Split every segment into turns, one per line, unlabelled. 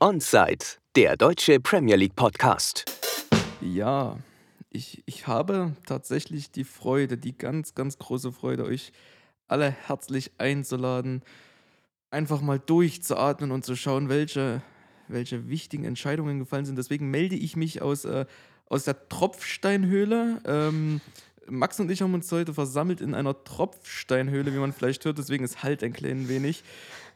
Onside, der deutsche Premier League Podcast.
Ja, ich, ich habe tatsächlich die Freude, die ganz, ganz große Freude, euch alle herzlich einzuladen, einfach mal durchzuatmen und zu schauen, welche, welche wichtigen Entscheidungen gefallen sind. Deswegen melde ich mich aus, äh, aus der Tropfsteinhöhle. Ähm, Max und ich haben uns heute versammelt in einer Tropfsteinhöhle, wie man vielleicht hört. Deswegen ist halt ein klein wenig.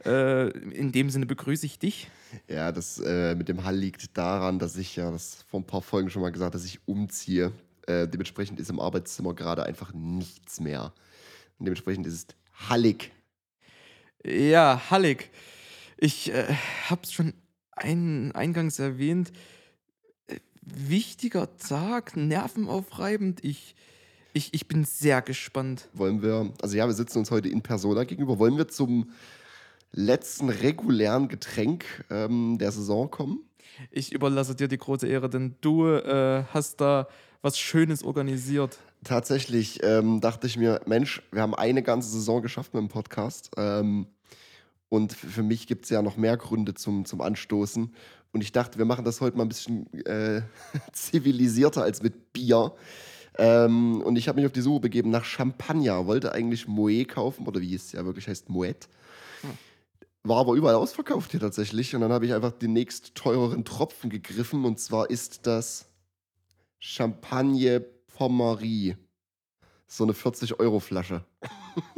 Äh, in dem Sinne begrüße ich dich.
Ja, das äh, mit dem Hall liegt daran, dass ich ja das vor ein paar Folgen schon mal gesagt, dass ich umziehe. Äh, dementsprechend ist im Arbeitszimmer gerade einfach nichts mehr. Und dementsprechend ist es hallig.
Ja, hallig. Ich äh, habe es schon ein, eingangs erwähnt. Äh, wichtiger Tag, nervenaufreibend. Ich, ich, ich bin sehr gespannt.
Wollen wir, also ja, wir sitzen uns heute in Persona gegenüber. Wollen wir zum letzten regulären Getränk ähm, der Saison kommen?
Ich überlasse dir die große Ehre, denn du äh, hast da was Schönes organisiert.
Tatsächlich ähm, dachte ich mir, Mensch, wir haben eine ganze Saison geschafft mit dem Podcast. Ähm, und für mich gibt es ja noch mehr Gründe zum, zum Anstoßen. Und ich dachte, wir machen das heute mal ein bisschen äh, zivilisierter als mit Bier. Ähm, und ich habe mich auf die Suche begeben nach Champagner. Wollte eigentlich Moet kaufen, oder wie es ja wirklich heißt, Moet. War aber überall ausverkauft hier tatsächlich. Und dann habe ich einfach den nächst teureren Tropfen gegriffen. Und zwar ist das Champagne Pommery. So eine 40-Euro-Flasche.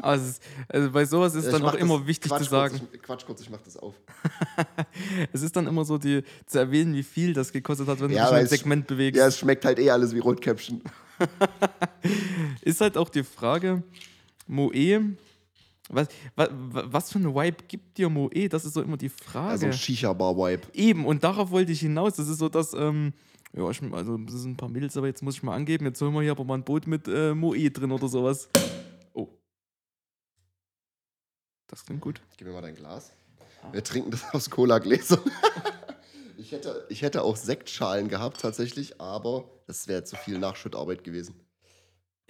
Also, also, bei sowas ist
Ich
dann auch immer wichtig
Quatsch
zu sagen.
Kurz, ich, Quatsch kurz, ich mach das auf.
es ist dann immer so, die, zu erwähnen, wie viel das gekostet hat, wenn
Ja,
du dich im Segment bewegst.
Ja, es schmeckt halt eh alles wie Rotkäppchen.
Ist halt auch die Frage, Moe, was, was, was für eine Vibe gibt dir Moe? Das ist so immer die Frage.
Also ein Shisha-Bar-Wipe.
Eben, und darauf wollte ich hinaus. Das ist so, dass, ähm, ja, ich, also das sind ein paar Mädels, aber jetzt muss ich mal angeben, jetzt holen wir hier aber mal ein Boot mit äh, Moe drin oder sowas. Oh. Das klingt gut.
Gib mir mal dein Glas. Wir trinken das aus Cola-Gläsern. ich, hätte, ich hätte auch Sektschalen gehabt tatsächlich, aber das wäre zu viel Nachschüttarbeit gewesen.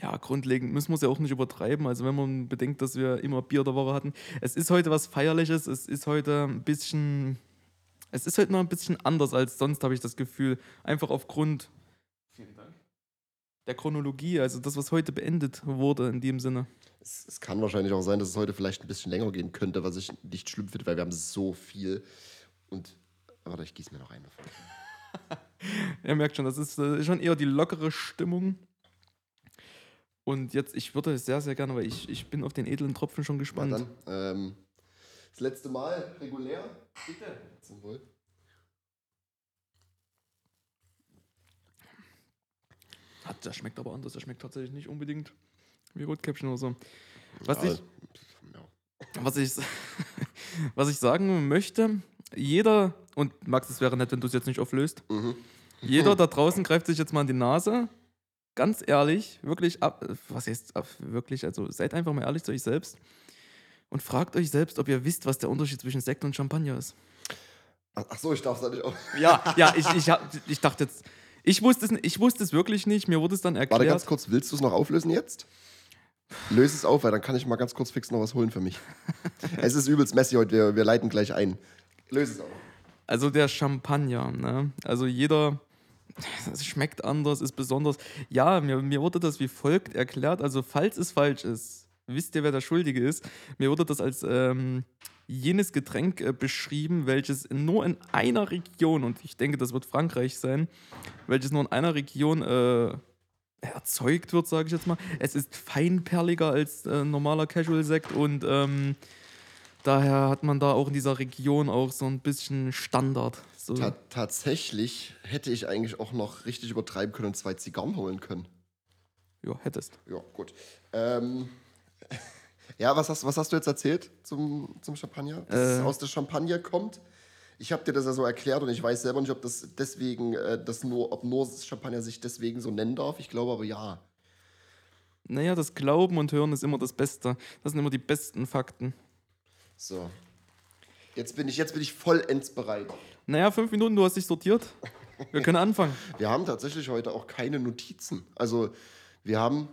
Ja, grundlegend müssen wir es ja auch nicht übertreiben. Also wenn man bedenkt, dass wir immer Bier der Woche hatten. Es ist heute was Feierliches, es ist heute ein bisschen. Es ist heute noch ein bisschen anders als sonst, habe ich das Gefühl. Einfach aufgrund der Chronologie, also das, was heute beendet wurde in dem Sinne.
Es, es kann wahrscheinlich auch sein, dass es heute vielleicht ein bisschen länger gehen könnte, was ich nicht schlimm finde, weil wir haben so viel. Und, warte, ich gieße mir noch eine.
Ihr merkt schon, das ist äh, schon eher die lockere Stimmung. Und jetzt, ich würde sehr, sehr gerne, weil ich, ich bin auf den edlen Tropfen schon
Na
gespannt.
dann, ähm, das letzte Mal regulär. Bitte. Zum Wohl.
Hat, der schmeckt aber anders, der schmeckt tatsächlich nicht unbedingt wie Rotkäppchen oder so. Was
Ja,
ich,
ja.
was ich, was ich sagen möchte, jeder, und Max, es wäre nett, wenn du es jetzt nicht auflöst,
Mhm.
jeder da draußen greift sich jetzt mal in die Nase. Ganz ehrlich, wirklich, ab, was heißt ab, wirklich, also seid einfach mal ehrlich zu euch selbst und fragt euch selbst, ob ihr wisst, was der Unterschied zwischen Sekt und Champagner ist.
Ach so, ich darf es da nicht auf.
Ja, ja, ich, ich, ich dachte jetzt, ich wusste, es, ich wusste es wirklich nicht, mir wurde es dann
Warte ganz
erklärt.
kurz, willst du es noch auflösen jetzt? Löse es auf, weil dann kann ich mal ganz kurz fix noch was holen für mich. es ist übelst messy heute, wir, wir leiten gleich ein. Löse es auf.
Also der Champagner, ne? Also jeder, es schmeckt anders, ist besonders. Ja, mir, mir wurde das wie folgt erklärt. Also falls es falsch ist, wisst ihr, wer der Schuldige ist. Mir wurde das als ähm, jenes Getränk äh, beschrieben, welches nur in einer Region, und ich denke, das wird Frankreich sein, welches nur in einer Region äh, erzeugt wird, sage ich jetzt mal. Es ist feinperliger als äh, normaler Casual-Sekt und ähm, daher hat man da auch in dieser Region auch so ein bisschen Standard. So.
Ta tatsächlich hätte ich eigentlich auch noch richtig übertreiben können und zwei Zigarren holen können.
Ja, hättest.
Ja, gut. Ähm, ja, was hast, was hast du jetzt erzählt zum, zum Champagner? Dass es
Äh.
aus der Champagne kommt? Ich habe dir das ja so erklärt und ich weiß selber nicht, ob das deswegen, äh, das nur, ob nur Champagner sich deswegen so nennen darf. Ich glaube aber ja.
Naja, das Glauben und Hören ist immer das Beste. Das sind immer die besten Fakten.
So. Jetzt bin ich, jetzt bin ich vollends bereit.
Naja, fünf Minuten, du hast dich sortiert. Wir können anfangen.
Wir haben tatsächlich heute auch keine Notizen. Also, wir haben,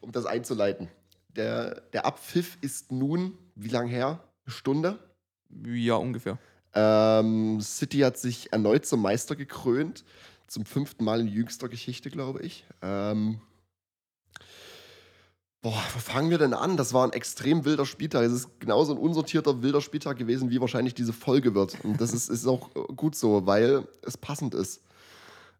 um das einzuleiten, der, der Abpfiff ist nun, wie lang her? Eine Stunde?
Ja, ungefähr.
Ähm, City hat sich erneut zum Meister gekrönt. Zum fünften Mal in jüngster Geschichte, glaube ich. Ähm, boah, wo fangen wir denn an? Das war ein extrem wilder Spieltag. Es ist genauso ein unsortierter, wilder Spieltag gewesen, wie wahrscheinlich diese Folge wird. Und das ist, ist auch gut so, weil es passend ist.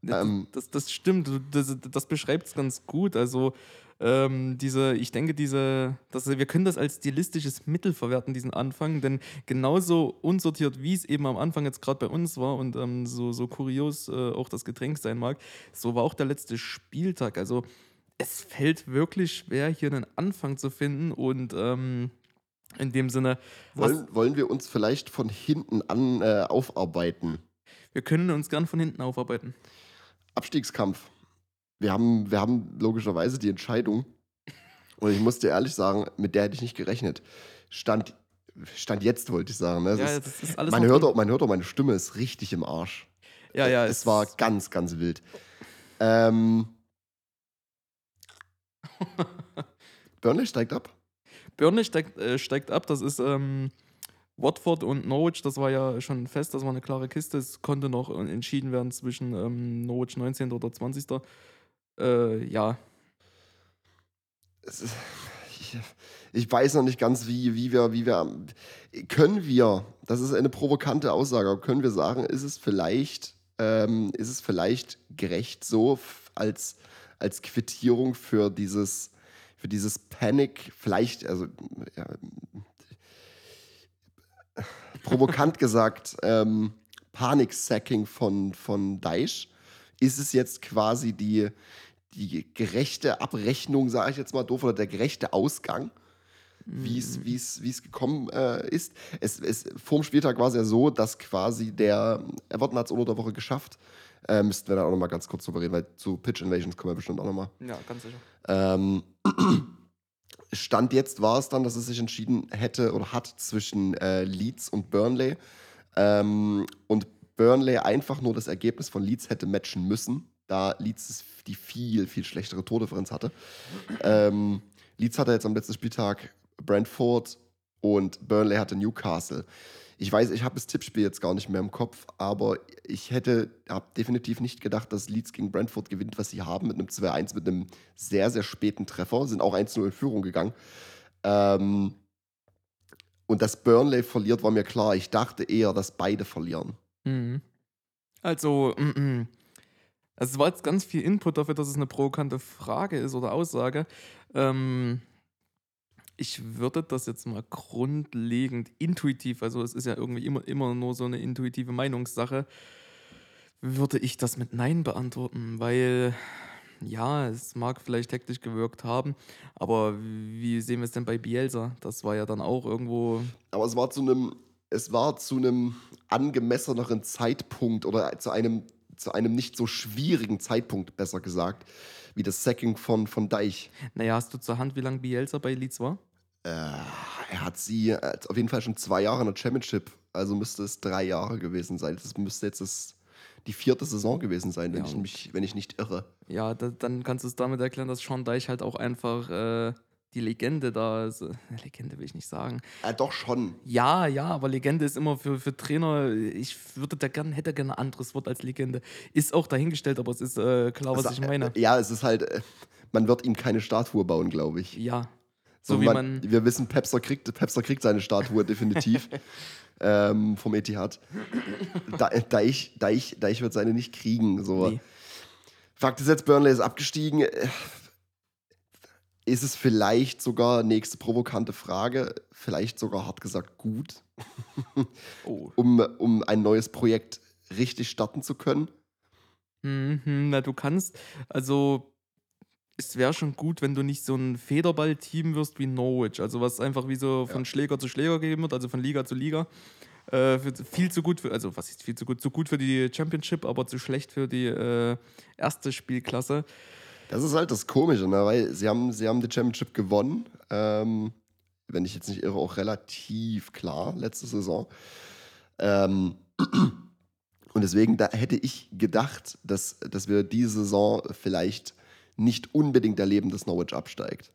Ähm,
das, das stimmt, das, das beschreibt es ganz gut. Also, ähm, diese, ich denke, diese, dass wir können das als stilistisches Mittel verwerten, diesen Anfang, denn genauso unsortiert, wie es eben am Anfang jetzt gerade bei uns war und ähm, so, so kurios äh, auch das Getränk sein mag, so war auch der letzte Spieltag. Also es fällt wirklich schwer, hier einen Anfang zu finden und ähm, in dem Sinne.
Wollen, wollen wir uns vielleicht von hinten an äh, aufarbeiten?
Wir können uns gern von hinten aufarbeiten.
Abstiegskampf. Wir haben, wir haben logischerweise die Entscheidung, und ich muss dir ehrlich sagen, mit der hätte ich nicht gerechnet. Stand, stand jetzt, wollte ich sagen. Ne?
Ja, ist, das ist alles
man, hört auch, man hört auch, meine Stimme ist richtig im Arsch.
Ja, ja.
Es, es war ganz, ganz wild. Ähm, Burnley steigt ab.
Burnley steigt, äh, steigt ab. Das ist ähm, Watford und Norwich. Das war ja schon fest. Das war eine klare Kiste. Es konnte noch entschieden werden zwischen ähm, Norwich 19. oder 20. Äh, ja.
Ist, ich, ich, weiß noch nicht ganz, wie, wie, wir, wie wir. Können wir, das ist eine provokante Aussage, aber können wir sagen, ist es vielleicht, ähm, ist es vielleicht gerecht so als als Quittierung für dieses, für dieses Panic, vielleicht, also ja, provokant gesagt, ähm, Panik-Sacking von, von Daesh, ist es jetzt quasi die, die gerechte Abrechnung, sage ich jetzt mal doof, oder der gerechte Ausgang, wie es wie es gekommen äh, ist. Es, es, vor dem Spieltag war es ja so, dass quasi der Everton hat es unter der Woche geschafft, äh, müssten wir dann auch nochmal ganz kurz drüber reden, weil zu Pitch Invasions kommen wir bestimmt auch nochmal.
Ja, ganz sicher.
Ähm, Stand jetzt war es dann, dass es sich entschieden hätte oder hat zwischen äh, Leeds und Burnley. Ähm, und Burnley einfach nur das Ergebnis von Leeds hätte matchen müssen, da Leeds die viel, viel schlechtere Tordifferenz hatte. Ähm, Leeds hatte jetzt am letzten Spieltag Brentford und Burnley hatte Newcastle. Ich weiß, ich habe das Tippspiel jetzt gar nicht mehr im Kopf, aber ich hätte hab definitiv nicht gedacht, dass Leeds gegen Brentford gewinnt, was sie haben, mit einem 2-1, mit einem sehr, sehr späten Treffer. Sind auch 1-0 in Führung gegangen. Ähm, und dass Burnley verliert, war mir klar. Ich dachte eher, dass beide verlieren.
Mhm. Also, mm, mm. also, es war jetzt ganz viel Input dafür, dass es eine provokante Frage ist oder Aussage. Ähm, ich würde das jetzt mal grundlegend intuitiv, also es ist ja irgendwie immer, immer nur so eine intuitive Meinungssache, würde ich das mit Nein beantworten, weil ja, es mag vielleicht hektisch gewirkt haben, aber wie sehen wir es denn bei Bielsa? Das war ja dann auch irgendwo.
Aber es war zu einem, es war zu einem angemesseneren Zeitpunkt oder zu einem, zu einem nicht so schwierigen Zeitpunkt, besser gesagt, wie das Sacking von, von Deich.
Naja, hast du zur Hand, wie lange Bielsa bei Leeds war?
Äh, er hat sie äh, auf jeden Fall schon zwei Jahre in der Championship, also müsste es drei Jahre gewesen sein. Das müsste jetzt das, die vierte Saison gewesen sein, wenn, ja. ich, mich, wenn ich nicht irre.
Ja, da, dann kannst du es damit erklären, dass Sean Deich halt auch einfach äh, die Legende da ist. Legende will ich nicht sagen.
Äh, doch schon.
Ja, ja, aber Legende ist immer für, für Trainer, ich würde da gern, hätte gerne ein anderes Wort als Legende. Ist auch dahingestellt, aber es ist äh, klar, was also, ich meine.
ja, es ist halt, äh, man wird ihm keine Statue bauen, glaube ich.
Ja,
so, wie man, man, wir wissen, Pepster kriegt, Pepster kriegt seine Statue definitiv ähm, vom Etihad. Da, da, ich, da, ich, da ich wird seine nicht kriegen. So. Nee. Fakt ist jetzt, Burnley ist abgestiegen. Ist es vielleicht sogar, nächste provokante Frage, vielleicht sogar hart gesagt gut, oh. um, um ein neues Projekt richtig starten zu können?
Mhm, na, du kannst, also es wäre schon gut, wenn du nicht so ein Federball-Team wirst wie Norwich. Also was einfach wie so von ja. Schläger zu Schläger gegeben wird, also von Liga zu Liga. Äh, viel zu gut für, also was ist viel zu gut? Zu gut für die Championship, aber zu schlecht für die äh, erste Spielklasse.
Das ist halt das Komische, ne? weil sie haben, sie haben die Championship gewonnen. Ähm, wenn ich jetzt nicht irre, auch relativ klar letzte Saison. Ähm, und deswegen da hätte ich gedacht, dass, dass wir diese Saison vielleicht nicht unbedingt erleben, dass Norwich absteigt.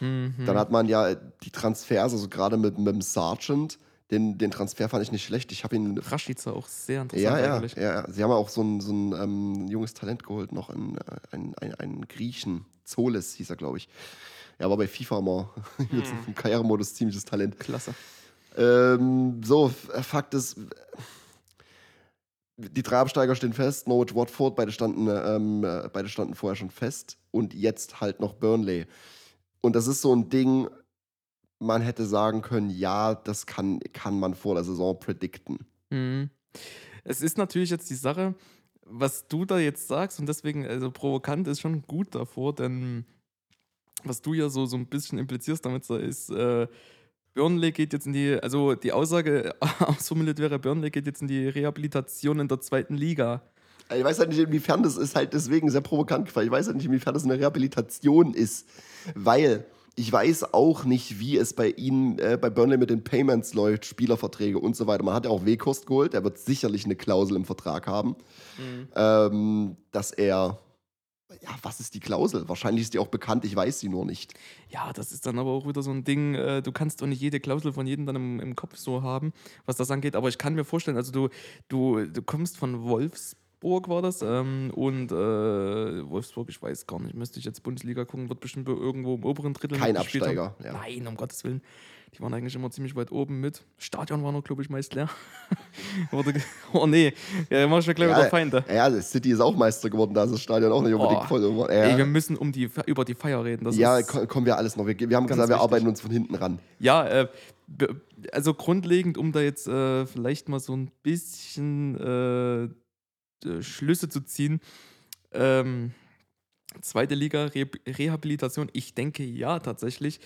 Mhm. Dann hat man ja die Transfers, also gerade mit, mit dem Sargent, Den, den Transfer fand ich nicht schlecht. Ich habe ihn.
Rashica auch sehr interessant
Ja, ja,
eigentlich.
ja. Sie haben auch so ein, so ein ähm, junges Talent geholt, noch einen, äh, einen, einen, einen Griechen. Zolis hieß er, glaube ich. Er war bei FIFA jetzt
Hm.
im Karrieremodus ziemliches Talent.
Klasse.
Ähm, so, Fakt ist, die drei Absteiger stehen fest. Norwich, Watford, beide standen, ähm, äh, beide standen vorher schon fest. Und jetzt halt noch Burnley. Und das ist so ein Ding, man hätte sagen können, ja, das kann, kann man vor der Saison predikten.
Mhm. Es ist natürlich jetzt die Sache, was du da jetzt sagst, und deswegen, also provokant ist schon gut davor, denn was du ja so, so ein bisschen implizierst damit, ist, äh, Burnley geht jetzt in die, also die Aussage ausformuliert wäre, Burnley geht jetzt in die Rehabilitation in der zweiten Liga.
Ich weiß halt nicht, inwiefern das ist halt deswegen sehr provokant, weil ich weiß halt nicht, inwiefern das eine Rehabilitation ist. Weil ich weiß auch nicht, wie es bei ihnen, äh, bei Burnley mit den Payments läuft, Spielerverträge und so weiter. Man hat ja auch Wekost geholt, der wird sicherlich eine Klausel im Vertrag haben, ähm, dass er, ja, was ist die Klausel? Wahrscheinlich ist die auch bekannt, ich weiß sie nur nicht.
Ja, das ist dann aber auch wieder so ein Ding, äh, du kannst doch nicht jede Klausel von jedem dann im, im Kopf so haben, was das angeht, aber ich kann mir vorstellen, also du, du, du kommst von Wolfsburg, war das, ähm, und äh, Wolfsburg, ich weiß gar nicht, müsste ich jetzt Bundesliga gucken, wird bestimmt irgendwo im oberen Drittel
Kein Absteiger, ja.
Nein, um Gottes Willen. Die waren eigentlich immer ziemlich weit oben mit. Stadion war noch, glaube ich, meist leer. Oh nee, ja, mach ich mir gleich wieder Feinde.
Ja, das City ist auch Meister geworden, da ist das Stadion auch nicht unbedingt
Oh.
voll. Ja,
Ey, wir müssen um die, über die Feier reden. Das
ja kommen wir alles noch. Wir, wir haben gesagt, wir
wichtig.
arbeiten uns von hinten ran.
Ja, äh, also grundlegend, um da jetzt äh, vielleicht mal so ein bisschen äh, äh, Schlüsse zu ziehen. Ähm, zweite Liga, Re Rehabilitation, ich denke ja tatsächlich.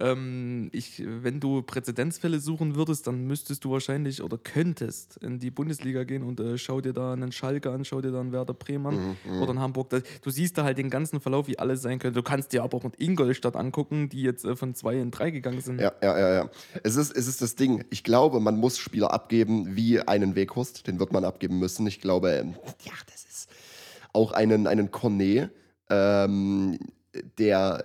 Ähm, ich, wenn du Präzedenzfälle suchen würdest, dann müsstest du wahrscheinlich oder könntest in die Bundesliga gehen und äh, schau dir da einen Schalke an, schau dir da einen Werder Bremen an
Mhm,
oder in Hamburg. Da, du siehst da halt den ganzen Verlauf, wie alles sein könnte. Du kannst dir aber auch mit Ingolstadt angucken, die jetzt äh, von zwei in drei gegangen sind.
Ja, ja, ja, ja. Es ist, es ist das Ding. Ich glaube, man muss Spieler abgeben wie einen Weghorst. Den wird man abgeben müssen. Ich glaube, ähm, ja, das ist auch einen, einen Cornet, ähm, der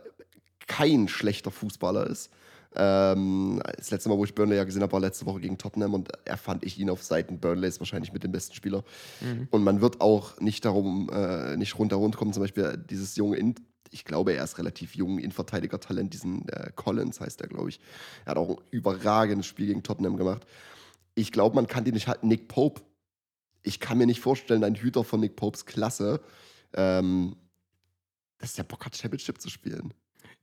kein schlechter Fußballer ist. Ähm, das letzte Mal, wo ich Burnley ja gesehen habe, war letzte Woche gegen Tottenham und er fand ich ihn auf Seiten Burnleys wahrscheinlich mit dem besten Spieler. Und man wird auch nicht darum, äh, nicht rundherum kommen, zum Beispiel dieses junge In ich glaube, er ist relativ jung, Innenverteidiger-Talent, diesen äh, Collins heißt er, glaube ich. Er hat auch ein überragendes Spiel gegen Tottenham gemacht. Ich glaube, man kann den nicht halten. Nick Pope. Ich kann mir nicht vorstellen, ein Hüter von Nick Popes Klasse, ähm, dass der Bock hat, Championship zu spielen.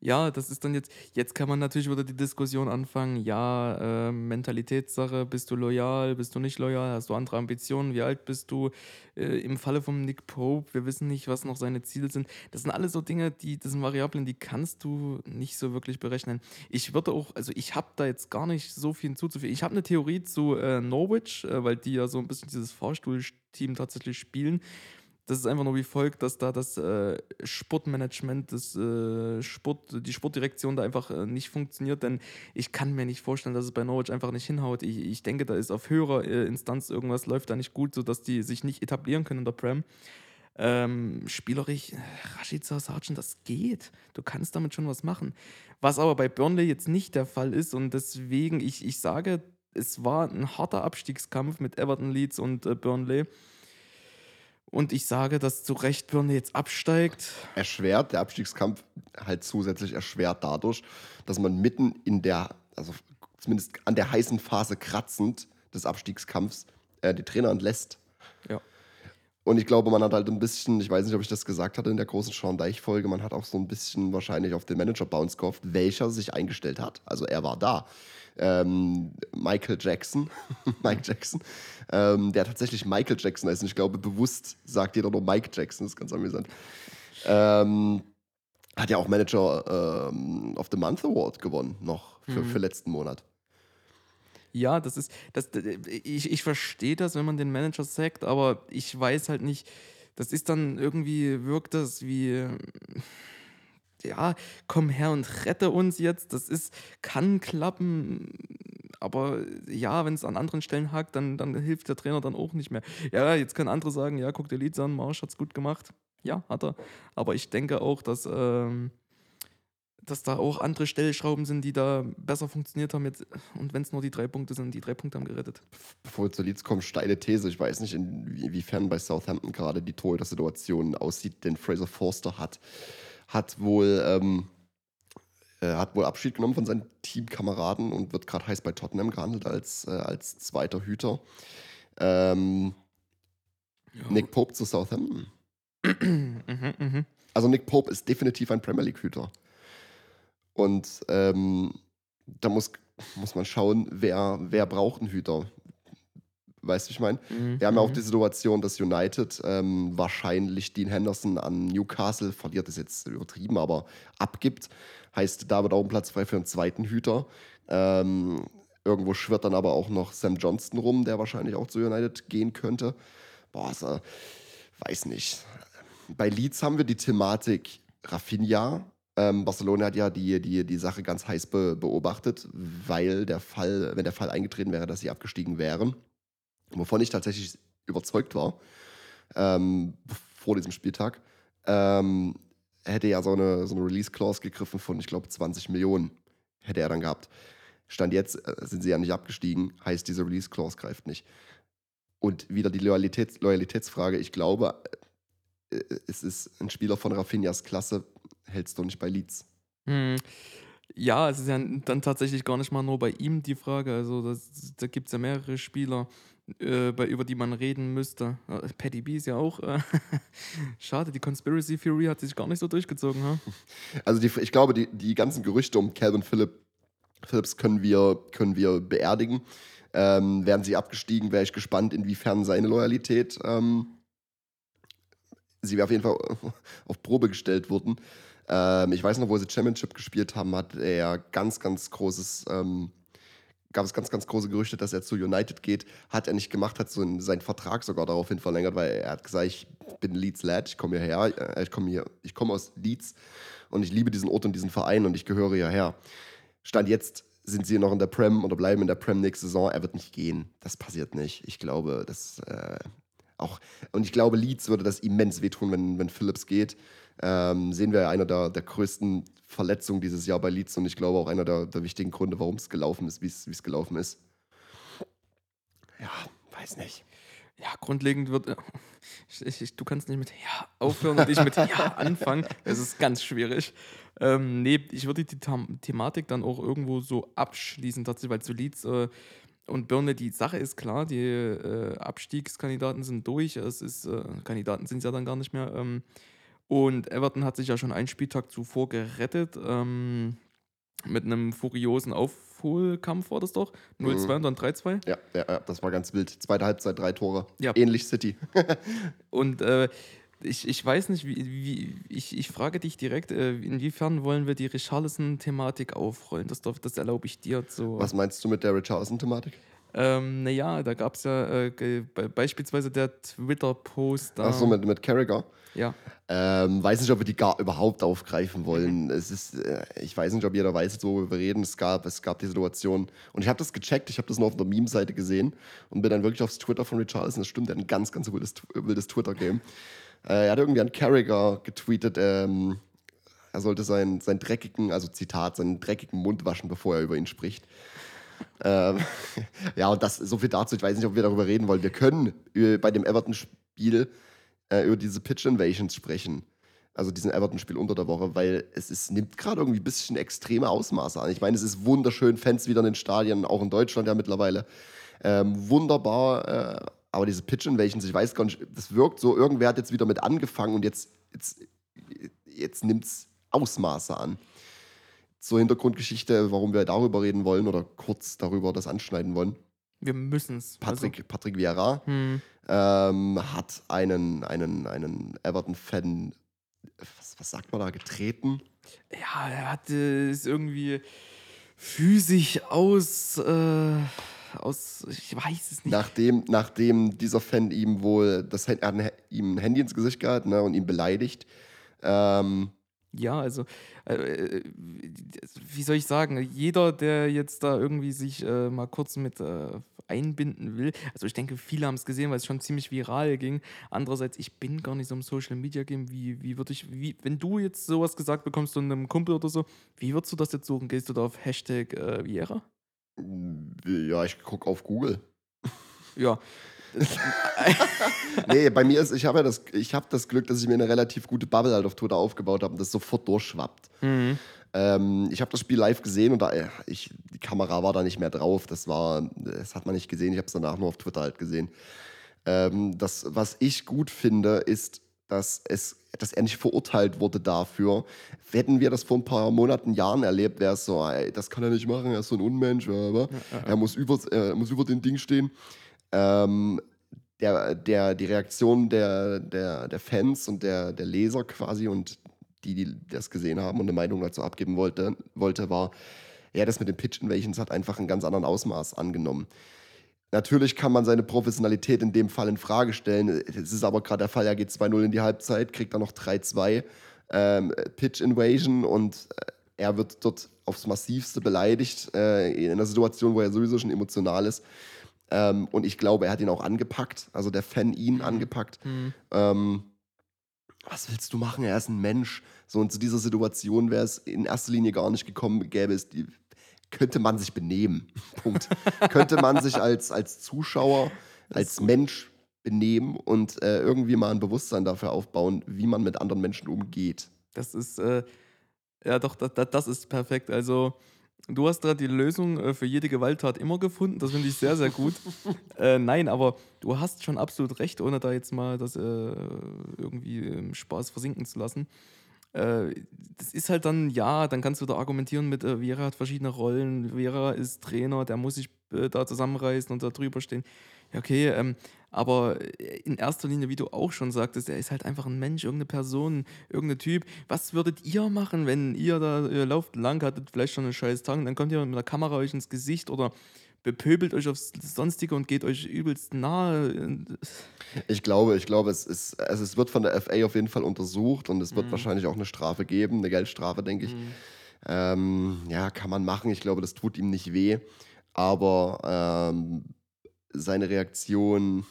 Ja, das ist dann jetzt, jetzt kann man natürlich wieder die Diskussion anfangen, ja, äh, Mentalitätssache, bist du loyal, bist du nicht loyal, hast du andere Ambitionen, wie alt bist du? Äh, Im Falle von Nick Pope, wir wissen nicht, was noch seine Ziele sind. Das sind alles so Dinge, die, das sind Variablen, die kannst du nicht so wirklich berechnen. Ich würde auch, also ich habe da jetzt gar nicht so viel hinzuzufügen. Ich habe eine Theorie zu äh, Norwich, äh, weil die ja so ein bisschen dieses Fahrstuhlteam tatsächlich spielen. Das ist einfach nur wie folgt, dass da das äh, Sportmanagement, das äh, Sport, die Sportdirektion da einfach äh, nicht funktioniert, denn ich kann mir nicht vorstellen, dass es bei Norwich einfach nicht hinhaut. Ich, ich denke, da ist auf höherer äh, Instanz irgendwas läuft da nicht gut, sodass die sich nicht etablieren können in der Prem. Ähm, spielerisch, Rashica Sargent, das geht. Du kannst damit schon was machen. Was aber bei Burnley jetzt nicht der Fall ist und deswegen, ich, ich sage, es war ein harter Abstiegskampf mit Everton, Leeds und äh, Burnley. Und ich sage, dass zu Recht Burnley jetzt absteigt.
erschwert, der Abstiegskampf halt zusätzlich erschwert dadurch, dass man mitten in der, also zumindest an der heißen Phase kratzend des Abstiegskampfs, äh, die Trainer entlässt.
Ja.
Und ich glaube, man hat halt ein bisschen, ich weiß nicht, ob ich das gesagt hatte in der großen Sean Deich-Folge, man hat auch so ein bisschen wahrscheinlich auf den Manager-Bounce gehofft, welcher sich eingestellt hat. Also er war da. Ähm, Michael Jackson, Mike Jackson, ähm, der tatsächlich Michael Jackson heißt. Und ich glaube, bewusst sagt jeder nur Mike Jackson, das ist ganz amüsant. Ähm, hat ja auch Manager ähm, of the Month Award gewonnen, noch für, für letzten Monat.
Ja, das ist, das, ich, ich verstehe das, wenn man den Manager sagt, aber ich weiß halt nicht, das ist dann irgendwie, wirkt das wie, ja, komm her und rette uns jetzt, das ist, kann klappen, aber ja, wenn es an anderen Stellen hakt, dann, dann hilft der Trainer dann auch nicht mehr. Ja, jetzt können andere sagen, ja, guck dir Leeds an, Marsch hat's gut gemacht. Ja, hat er. Aber ich denke auch, dass, ähm, dass da auch andere Stellschrauben sind, die da besser funktioniert haben. Jetzt, und wenn es nur die drei Punkte sind, die drei Punkte haben gerettet.
Bevor wir zu Leeds kommen, steile These. Ich weiß nicht, inwiefern bei Southampton gerade die Torhüter-Situation aussieht, denn Fraser Forster hat, hat wohl. Ähm, äh, hat wohl Abschied genommen von seinen Teamkameraden und wird gerade heiß bei Tottenham gehandelt als, äh, als zweiter Hüter. Ähm, ja. Nick Pope zu Southampton. mhm, mh. Also Nick Pope ist definitiv ein Premier League-Hüter. Und ähm, da muss, muss man schauen, wer, wer braucht einen Hüter. Weißt du, ich meine? Mhm. Wir haben ja auch mhm. die Situation, dass United ähm, wahrscheinlich Dean Henderson an Newcastle, verliert ist jetzt übertrieben, aber abgibt. Heißt, da wird auch ein Platz frei für einen zweiten Hüter. Ähm, irgendwo schwirrt dann aber auch noch Sam Johnston rum, der wahrscheinlich auch zu United gehen könnte. Boah, also, weiß nicht. Bei Leeds haben wir die Thematik Rafinha, ähm, Barcelona hat ja die, die, die Sache ganz heiß be beobachtet, weil der Fall, wenn der Fall eingetreten wäre, dass sie abgestiegen wären, wovon ich tatsächlich überzeugt war, ähm, vor diesem Spieltag, ähm, hätte ja so eine, so eine Release-Clause gegriffen von, ich glaube, 20 Millionen hätte er dann gehabt. Stand jetzt äh, sind sie ja nicht abgestiegen, heißt diese Release-Clause greift nicht. Und wieder die Loyalitäts Loyalitätsfrage, ich glaube, äh, es ist ein Spieler von Rafinhas Klasse, hältst du nicht bei Leeds.
Hm. Ja, es ist ja dann tatsächlich gar nicht mal nur bei ihm die Frage. Also das, da gibt es ja mehrere Spieler, äh, über die man reden müsste. Äh, Paddy B ist ja auch. Äh, schade, die Conspiracy Theory hat sich gar nicht so durchgezogen. Ha?
Also die, ich glaube, die, die ganzen Gerüchte um Calvin Philipp, Phillips können wir, können wir beerdigen. Ähm, wären sie abgestiegen, wäre ich gespannt, inwiefern seine Loyalität ähm, sie auf jeden Fall auf Probe gestellt wurden. Ähm, ich weiß noch, wo sie Championship gespielt haben, hat er ganz, ganz großes, ähm, gab es ganz, ganz große Gerüchte, dass er zu United geht. Hat er nicht gemacht, hat so seinen Vertrag sogar daraufhin verlängert, weil er hat gesagt, ich bin Leeds Lad, ich komme hierher, äh, ich komme hier, ich komme aus Leeds und ich liebe diesen Ort und diesen Verein und ich gehöre hierher. Stand jetzt sind sie noch in der Prem oder bleiben in der Prem nächste Saison. Er wird nicht gehen. Das passiert nicht. Ich glaube, das äh, auch, und ich glaube, Leeds würde das immens wehtun, wenn, wenn Phillips geht ähm, sehen wir einer der, der größten Verletzungen dieses Jahr bei Leeds und ich glaube auch einer der, der wichtigen Gründe, warum es gelaufen ist, wie es gelaufen ist. Ja, weiß nicht.
Ja, grundlegend wird. Äh, ich, ich, du kannst nicht mit Ja aufhören und ich mit Ja anfangen. Es ist ganz schwierig. Ähm, nee, ich würde die Thematik dann auch irgendwo so abschließen, tatsächlich, weil zu Leeds äh, und Birne, die Sache ist klar, die äh, Abstiegskandidaten sind durch. Es ist, äh, Kandidaten sind es ja dann gar nicht mehr. Ähm, und Everton hat sich ja schon einen Spieltag zuvor gerettet. Ähm, mit einem furiosen Aufholkampf war das doch. 0-2 mhm. und dann 3-2.
Ja, ja, ja, das war ganz wild. Zweite Halbzeit, drei Tore. Ja. Ähnlich City.
und äh, ich, ich weiß nicht, wie, wie ich, ich frage dich direkt, äh, inwiefern wollen wir die Richarlison-Thematik aufrollen? Das, das erlaube ich dir so.
Was meinst du mit der Richarlison-Thematik?
Ähm, naja, da gab es ja äh, beispielsweise der Twitter-Post.
Achso, mit, mit Carragher?
Ja.
Ähm, weiß nicht, ob wir die gar überhaupt aufgreifen wollen. Mhm. Es ist, äh, ich weiß nicht, ob jeder weiß, worüber wir reden. Es gab, es gab die Situation. Und ich habe das gecheckt, ich habe das nur auf der Meme-Seite gesehen und bin dann wirklich aufs Twitter von Richarlison. Das stimmt, er hat ein ganz, ganz wildes, wildes Twitter-Game. Äh, er hat irgendwie an Carragher getweetet, ähm, er sollte seinen, seinen dreckigen, also Zitat, seinen dreckigen Mund waschen, bevor er über ihn spricht. Ähm, ja, und das so viel dazu. Ich weiß nicht, ob wir darüber reden wollen. Wir können bei dem Everton-Spiel äh, über diese Pitch Invasions sprechen. Also diesen Everton-Spiel unter der Woche, weil es ist, nimmt gerade irgendwie ein bisschen extreme Ausmaße an. Ich meine, es ist wunderschön, Fans wieder in den Stadien, auch in Deutschland ja mittlerweile. Ähm, wunderbar, äh, aber diese Pitch Invasions, ich weiß gar nicht, das wirkt so, irgendwer hat jetzt wieder mit angefangen und jetzt, jetzt, jetzt nimmt es Ausmaße an zur Hintergrundgeschichte, warum wir darüber reden wollen oder kurz darüber das anschneiden wollen.
Wir müssen es.
Patrick, also. Patrick Vieira hm. ähm, hat einen, einen, einen Everton-Fan, was, was, sagt man da, getreten?
Ja, er hat es irgendwie physisch aus, äh, aus, ich weiß es nicht.
Nachdem, nachdem dieser Fan ihm wohl, das, er hat ihm ein Handy ins Gesicht gehalten ne, und ihn beleidigt. Ähm,
ja, also, äh, äh, wie soll ich sagen, jeder, der jetzt da irgendwie sich äh, mal kurz mit äh, einbinden will. Also ich denke, viele haben es gesehen, weil es schon ziemlich viral ging. Andererseits, ich bin gar nicht so im Social Media Game. Wie, wie würde ich, wie, wenn du jetzt sowas gesagt bekommst von einem Kumpel oder so, wie würdest du das jetzt suchen? Gehst du da auf Hashtag äh, Viera?
Ja, ich gucke auf Google.
Ja.
nee, bei mir ist, ich habe ja das, ich habe das Glück, dass ich mir eine relativ gute Bubble halt auf Twitter aufgebaut habe und das sofort durchschwappt.
Mhm.
Ähm, ich habe das Spiel live gesehen und da, äh, ich, die Kamera war da nicht mehr drauf. Das war, das hat man nicht gesehen. Ich habe es danach nur auf Twitter halt gesehen. Ähm, das, was ich gut finde, ist, dass es, dass er nicht verurteilt wurde dafür. Hätten wir das vor ein paar Monaten, Jahren erlebt, wäre es so, ey, das kann er nicht machen, er ist so ein Unmensch, aber
Ja, ja, ja.
er muss über, er muss über den Ding stehen. Ähm, der, der, die Reaktion der, der, der Fans und der, der Leser quasi und die, die das gesehen haben und eine Meinung dazu abgeben wollte, wollte war, ja, das mit den Pitch Invasions hat einfach einen ganz anderen Ausmaß angenommen. Natürlich kann man seine Professionalität in dem Fall in Frage stellen. Es ist aber gerade der Fall, er geht 2-0 in die Halbzeit, kriegt dann noch 3-2 ähm, Pitch Invasion und äh, er wird dort aufs Massivste beleidigt äh, in einer Situation, wo er sowieso schon emotional ist. Ähm, und ich glaube, er hat ihn auch angepackt, also der Fan ihn angepackt.
Mhm.
Ähm, was willst du machen? Er ist ein Mensch. So, und zu dieser Situation wäre es in erster Linie gar nicht gekommen, gäbe es die, könnte man sich benehmen. Punkt. könnte man sich als, als Zuschauer, als Mensch benehmen und äh, irgendwie mal ein Bewusstsein dafür aufbauen, wie man mit anderen Menschen umgeht.
Das ist, äh, ja doch, das, das ist perfekt. Also, du hast da die Lösung äh, für jede Gewalttat immer gefunden. Das finde ich sehr, sehr gut. äh, nein, aber du hast schon absolut recht, ohne da jetzt mal das äh, irgendwie im Spaß versinken zu lassen. Äh, das ist halt dann, ja, dann kannst du da argumentieren mit, äh, Vera hat verschiedene Rollen, Vera ist Trainer, der muss sich äh, da zusammenreißen und da drüber stehen. Ja, okay, ähm, aber in erster Linie, wie du auch schon sagtest, er ist halt einfach ein Mensch, irgendeine Person, irgendein Typ. Was würdet ihr machen, wenn ihr da ihr lauft lang, hattet vielleicht schon einen scheiß Tag, und dann kommt jemand mit der Kamera euch ins Gesicht oder bepöbelt euch aufs Sonstige und geht euch übelst nahe?
Ich glaube, ich glaube, es ist, also es wird von der FA auf jeden Fall untersucht und es wird
Mhm.
wahrscheinlich auch eine Strafe geben, eine Geldstrafe, denke ich. Ähm, ja, kann man machen. Ich glaube, das tut ihm nicht weh. Aber ähm, seine Reaktion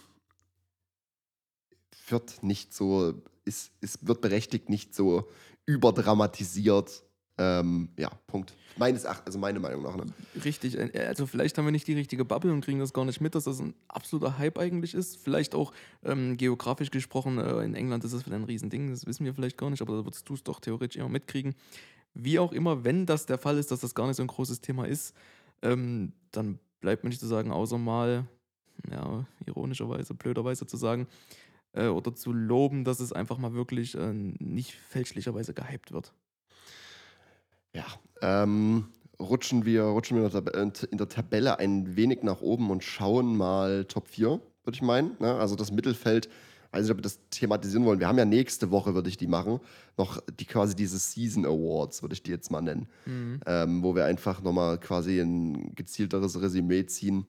wird nicht so, ist, ist, wird berechtigt nicht so überdramatisiert. Ähm, ja, Punkt. Meines Erachtens, also meine Meinung nach. Ne?
Richtig, äh, also vielleicht haben wir nicht die richtige Bubble und kriegen das gar nicht mit, dass das ein absoluter Hype eigentlich ist. Vielleicht auch ähm, geografisch gesprochen, äh, in England ist das vielleicht ein Riesending, das wissen wir vielleicht gar nicht, aber da würdest du es doch theoretisch immer mitkriegen. Wie auch immer, wenn das der Fall ist, dass das gar nicht so ein großes Thema ist, ähm, dann bleibt mir nicht zu sagen, außer mal, ja, ironischerweise, blöderweise zu sagen, äh, oder zu loben, dass es einfach mal wirklich äh, nicht fälschlicherweise gehypt wird.
Ja, ähm, rutschen wir, rutschen wir in der, Tab in der Tabelle ein wenig nach oben und schauen mal Top 4, würde ich meinen. Ne? Also das Mittelfeld, weiß nicht, ob wir das thematisieren wollen. Wir haben ja nächste Woche, würde ich die machen, noch die quasi diese Season Awards, würde ich die jetzt mal nennen. Ähm, wo wir einfach nochmal quasi ein gezielteres Resümee ziehen.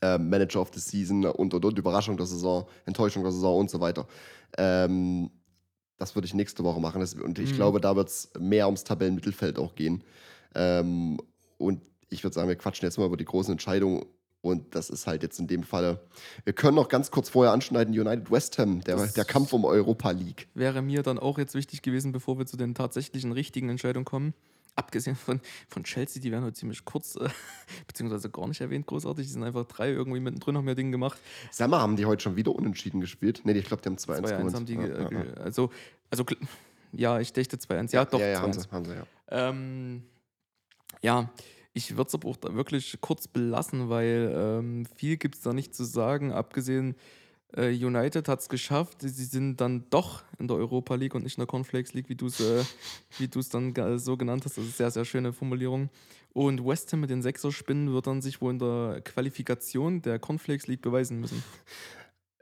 Ähm, Manager of the Season und, und, und Überraschung der Saison, Enttäuschung der Saison und so weiter. Ähm, das würde ich nächste Woche machen. Das, und ich
Mhm.
glaube, da wird es mehr ums Tabellenmittelfeld auch gehen. Ähm, und ich würde sagen, wir quatschen jetzt mal über die großen Entscheidungen. Und das ist halt jetzt in dem Fall. Wir können noch ganz kurz vorher anschneiden: United West Ham, der,
Das-
der Kampf um Europa League.
wäre mir dann auch jetzt wichtig gewesen, bevor wir zu den tatsächlichen richtigen Entscheidungen kommen. Abgesehen von, von Chelsea, die werden heute ziemlich kurz, äh, beziehungsweise gar nicht erwähnt, großartig. Die sind einfach drei irgendwie mittendrin, haben ihr Ding gemacht.
Sag mal, haben die heute schon wieder unentschieden gespielt? Nee, ich glaube, die haben 2-1
2-1
gewonnen.
haben die,
Ja,
ge-
ja, ja.
also, also, ja, ich dächte 2-1. Ja, doch,
ja, ja, haben
2-1.
sie, haben sie, ja.
Ähm, ja, ich würde es aber auch da wirklich kurz belassen, weil ähm, viel gibt es da nicht zu sagen. Abgesehen, äh, United hat es geschafft. Sie sind dann doch in der Europa League und nicht in der Cornflakes League, wie du es äh, dann so genannt hast. Das ist eine sehr, sehr schöne Formulierung. Und West Ham mit den Sechserspinnen wird dann sich wohl in der Qualifikation der Cornflakes League beweisen müssen.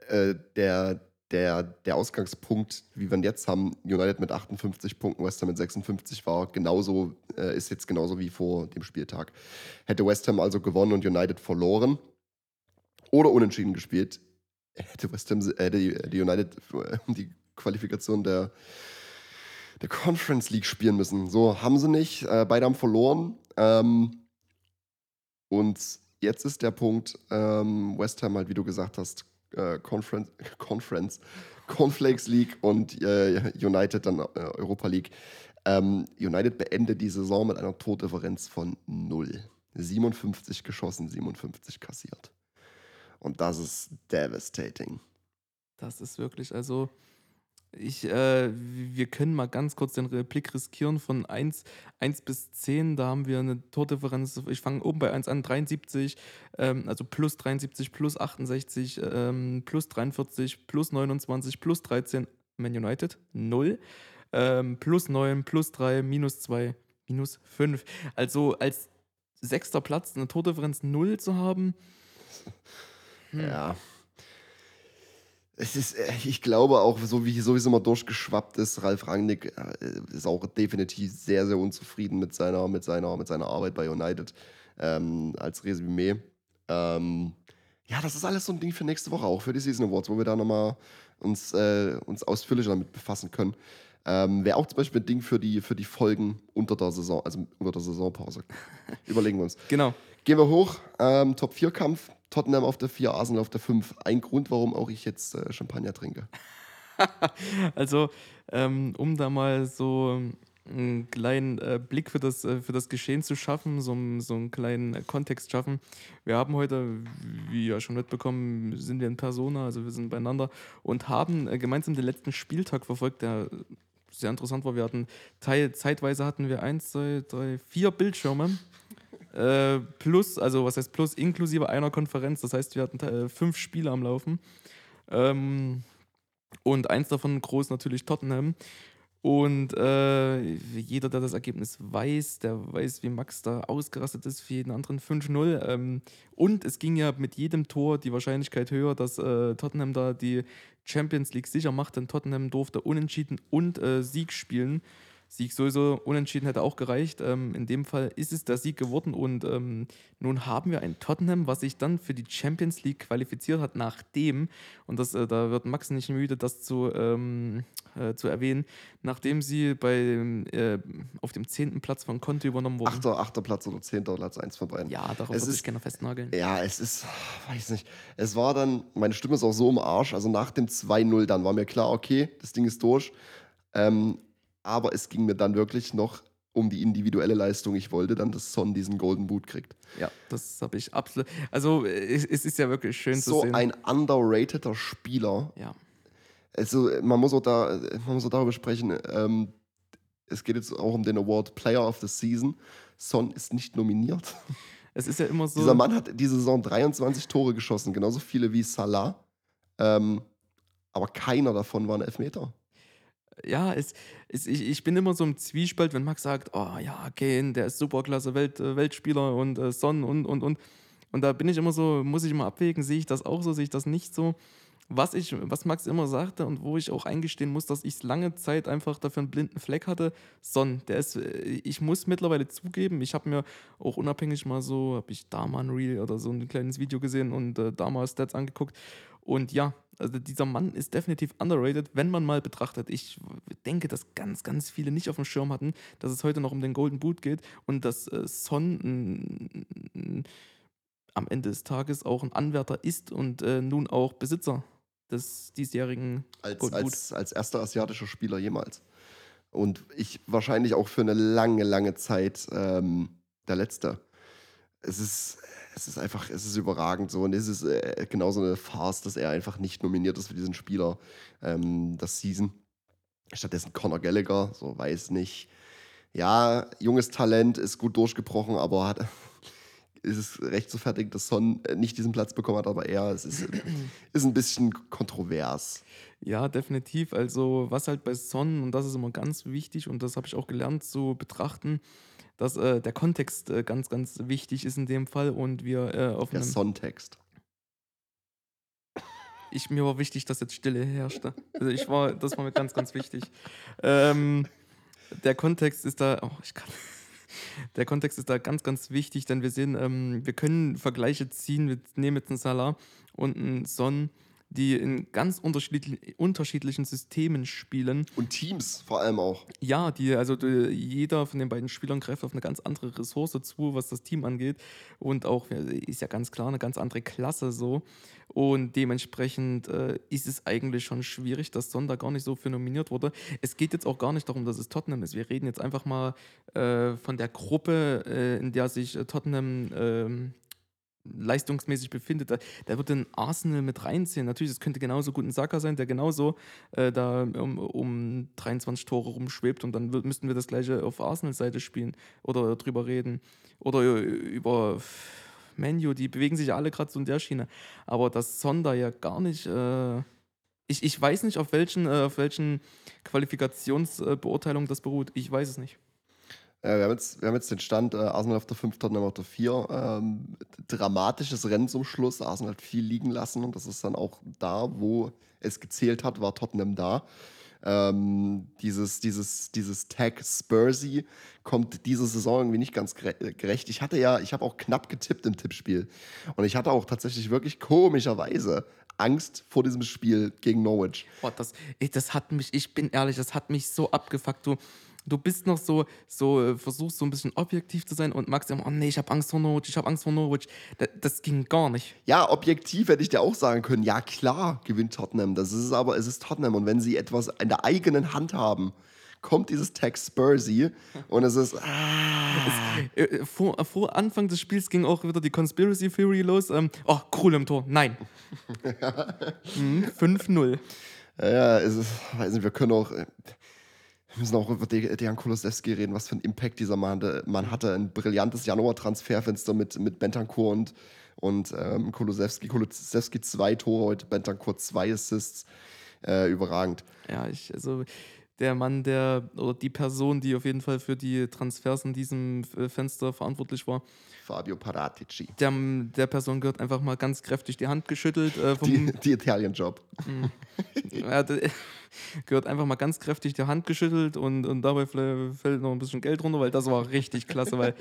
Äh, der, der, der Ausgangspunkt, wie wir ihn jetzt haben, United mit 58 Punkten, West Ham mit 56 war genauso, äh, ist jetzt genauso wie vor dem Spieltag. Hätte West Ham also gewonnen und United verloren oder unentschieden gespielt, hätte West Ham, äh, die, die United äh, die Qualifikation der, der Conference League spielen müssen. So haben sie nicht. Äh, beide haben verloren. Ähm, und jetzt ist der Punkt, ähm, West Ham halt, wie du gesagt hast, äh, Conference, Conference, Cornflakes League und äh, United dann äh, Europa League. Ähm, United beendet die Saison mit einer Tordifferenz von 0. 57 geschossen, 57 kassiert. Und das ist devastating.
Das ist wirklich, also ich, äh, wir können mal ganz kurz den Blick riskieren von 1, 1 bis 10. Da haben wir eine Tordifferenz. Ich fange oben bei 1 an, 73, ähm, also plus 73, plus 68, ähm, plus 43, plus 29, plus 13. Man United 0, ähm, plus 9, plus 3, minus 2, minus 5. Also als sechster Platz eine Tordifferenz 0 zu haben.
Hm. Ja. Es ist, äh, ich glaube auch, so wie, so wie es immer durchgeschwappt ist, Ralf Rangnick äh, ist auch definitiv sehr, sehr unzufrieden mit seiner, mit seiner, mit seiner Arbeit bei United ähm, als Resümee. Ähm, ja, das ist alles so ein Ding für nächste Woche, auch für die Season Awards, wo wir da nochmal uns, äh, uns ausführlicher damit befassen können. Ähm, Wäre auch zum Beispiel ein Ding für die, für die Folgen unter der Saison, also unter der Saisonpause. Überlegen wir uns.
Genau.
Gehen wir hoch. Ähm, Top-4-Kampf. Tottenham auf der 4, Arsenal auf der 5. Ein Grund, warum auch ich jetzt äh, Champagner trinke.
also, ähm, um da mal so einen kleinen äh, Blick für das, äh, für das Geschehen zu schaffen, so, so einen kleinen Kontext schaffen. Wir haben heute, wie ja schon mitbekommen, sind wir in Persona, also wir sind beieinander und haben äh, gemeinsam den letzten Spieltag verfolgt, der sehr interessant war. Wir hatten Teil, zeitweise hatten wir eins, zwei, drei, vier Bildschirme äh, plus, also was heißt plus, inklusive einer Konferenz. Das heißt, wir hatten äh, fünf Spiele am Laufen. Ähm, und eins davon groß natürlich Tottenham. Und äh, jeder, der das Ergebnis weiß, der weiß, wie Max da ausgerastet ist für jeden anderen 5-0. Ähm, und es ging ja mit jedem Tor die Wahrscheinlichkeit höher, dass äh, Tottenham da die Champions League sicher macht, denn Tottenham durfte unentschieden und äh, Sieg spielen. Sieg sowieso unentschieden hätte auch gereicht. Ähm, in dem Fall ist es der Sieg geworden und ähm, nun haben wir ein Tottenham, was sich dann für die Champions League qualifiziert hat, nachdem, und das, äh, da wird Max nicht müde, das zu, ähm, äh, zu erwähnen, nachdem sie bei, äh, auf dem zehnten Platz von Conte übernommen wurden.
Achter, achter Platz oder zehnter Platz, eins von beiden.
Ja, darauf würde ich gerne festnageln.
Ja, es ist, weiß nicht, es war dann, meine Stimme ist auch so im Arsch, also nach dem 2-0 dann war mir klar, okay, das Ding ist durch. Ähm, aber es ging mir dann wirklich noch um die individuelle Leistung. Ich wollte dann, dass Son diesen Golden Boot kriegt.
Ja, das habe ich absolut. Also, es, es, ist ja wirklich schön
so
zu sehen.
So ein underrateder Spieler.
Ja.
Also, man muss auch, da, man muss auch darüber sprechen. Ähm, es geht jetzt auch um den Award Player of the Season. Son ist nicht nominiert.
Es ist ja immer so.
Dieser Mann hat diese Saison 23 Tore geschossen, genauso viele wie Salah. Ähm, aber keiner davon war ein Elfmeter
ja, es, es, ich, ich bin immer so im Zwiespalt, wenn Max sagt, oh ja, Kane, der ist superklasse Welt, äh, Weltspieler und äh, Son und, und, und. Und da bin ich immer so, muss ich immer abwägen, sehe ich das auch so, sehe ich das nicht so. Was, ich, was Max immer sagte und wo ich auch eingestehen muss, dass ich lange Zeit einfach dafür einen blinden Fleck hatte, Son, der ist, äh, ich muss mittlerweile zugeben, ich habe mir auch unabhängig mal so, habe ich da mal ein Reel oder so ein kleines Video gesehen und äh, da mal Stats angeguckt. Und ja, also dieser Mann ist definitiv underrated, wenn man mal betrachtet. Ich denke, dass ganz, ganz viele nicht auf dem Schirm hatten, dass es heute noch um den Golden Boot geht und dass äh, Son äh, am Ende des Tages auch ein Anwärter ist und äh, nun auch Besitzer des diesjährigen
als, Boot. Als, als erster asiatischer Spieler jemals. Und ich wahrscheinlich auch für eine lange, lange Zeit ähm, der Letzte. Es ist es ist einfach, es ist überragend so. Und es ist äh, genauso eine Farce, dass er einfach nicht nominiert ist für diesen Spieler ähm, das Season. Stattdessen Conor Gallagher, so weiß nicht. Ja, junges Talent, ist gut durchgebrochen, aber hat, ist es recht so fertig, dass Son äh, nicht diesen Platz bekommen hat, aber er, es ist, ist ein bisschen kontrovers.
Ja, definitiv. Also, was halt bei Son, und das ist immer ganz wichtig, und das habe ich auch gelernt zu betrachten, dass äh, der Kontext äh, ganz, ganz wichtig ist in dem Fall und wir äh, auf
der Sonntext.
Ich, mir war wichtig, dass jetzt Stille herrschte. Also ich war, das war mir ganz, ganz wichtig. Ähm, der Kontext ist da, oh, ich kann, der Kontext ist da ganz, ganz wichtig, denn wir sehen, ähm, wir können Vergleiche ziehen. Wir nehmen jetzt einen Salah und einen Son die in ganz unterschiedlichen, unterschiedlichen Systemen spielen.
Und Teams vor allem auch.
Ja, die, also die, jeder von den beiden Spielern greift auf eine ganz andere Ressource zu, was das Team angeht. Und auch, ist ja ganz klar, eine ganz andere Klasse so. Und dementsprechend äh, ist es eigentlich schon schwierig, dass Sonda gar nicht so für nominiert wurde. Es geht jetzt auch gar nicht darum, dass es Tottenham ist. Wir reden jetzt einfach mal äh, von der Gruppe, äh, in der sich äh, Tottenham ähm, leistungsmäßig befindet, da, da wird ein Arsenal mit reinziehen. Natürlich, es könnte genauso gut ein Saka sein, der genauso äh, da um, um 23 Tore rumschwebt und dann müssten wir das gleiche auf Arsenal-Seite spielen oder drüber reden. Oder über Menu, die bewegen sich alle gerade so in der Schiene. Aber das Sonda ja gar nicht. Äh, ich, ich weiß nicht, auf welchen, äh, auf welchen Qualifikationsbeurteilungen das beruht. Ich weiß es nicht.
Ja, wir, haben jetzt, wir haben jetzt den Stand, äh, Arsenal auf der 5, Tottenham auf der 4. Ähm, dramatisches Rennen zum Schluss. Arsenal hat viel liegen lassen und das ist dann auch da, wo es gezählt hat, war Tottenham da. Ähm, dieses, dieses, dieses Tag Spursy kommt diese Saison irgendwie nicht ganz gerecht. Ich hatte ja, ich habe auch knapp getippt im Tippspiel. Und ich hatte auch tatsächlich wirklich komischerweise Angst vor diesem Spiel gegen Norwich.
Boah, das, das hat mich, ich bin ehrlich, das hat mich so abgefuckt. Du, du bist noch so, so äh, versuchst so ein bisschen objektiv zu sein und magst immer, oh nee, ich habe Angst vor Norwich, ich habe Angst vor Norwich. Das, das, ging gar nicht.
Ja, objektiv hätte ich dir auch sagen können, ja klar gewinnt Tottenham. Das ist aber, es ist Tottenham und wenn sie etwas in der eigenen Hand haben, kommt dieses Tag Spursy und es ist. Ah.
Es, äh, vor, vor, Anfang des Spiels ging auch wieder die Conspiracy Theory los. Ähm, oh, Krul im Tor. Nein. hm, 5-0.
Ja, es ist, weiß nicht, wir können auch. Äh, wir müssen auch über Dejan Kolosewski reden, was für einen Impact dieser Mann hatte. Man hatte ein brillantes Januar-Transferfenster mit, mit Bentancur und, und ähm, Kolosewski. Kolosewski zwei Tore, heute Bentancur zwei Assists. Äh, überragend.
Ja, ich, also der Mann, der oder die Person, die auf jeden Fall für die Transfers in diesem äh, Fenster verantwortlich war.
Fabio Paratici.
Der, der Person gehört einfach mal ganz kräftig die Hand geschüttelt. Äh,
die, die Italien-Job.
Mhm. ja, gehört einfach mal ganz kräftig die Hand geschüttelt und, und dabei fällt noch ein bisschen Geld runter, weil das war richtig klasse, weil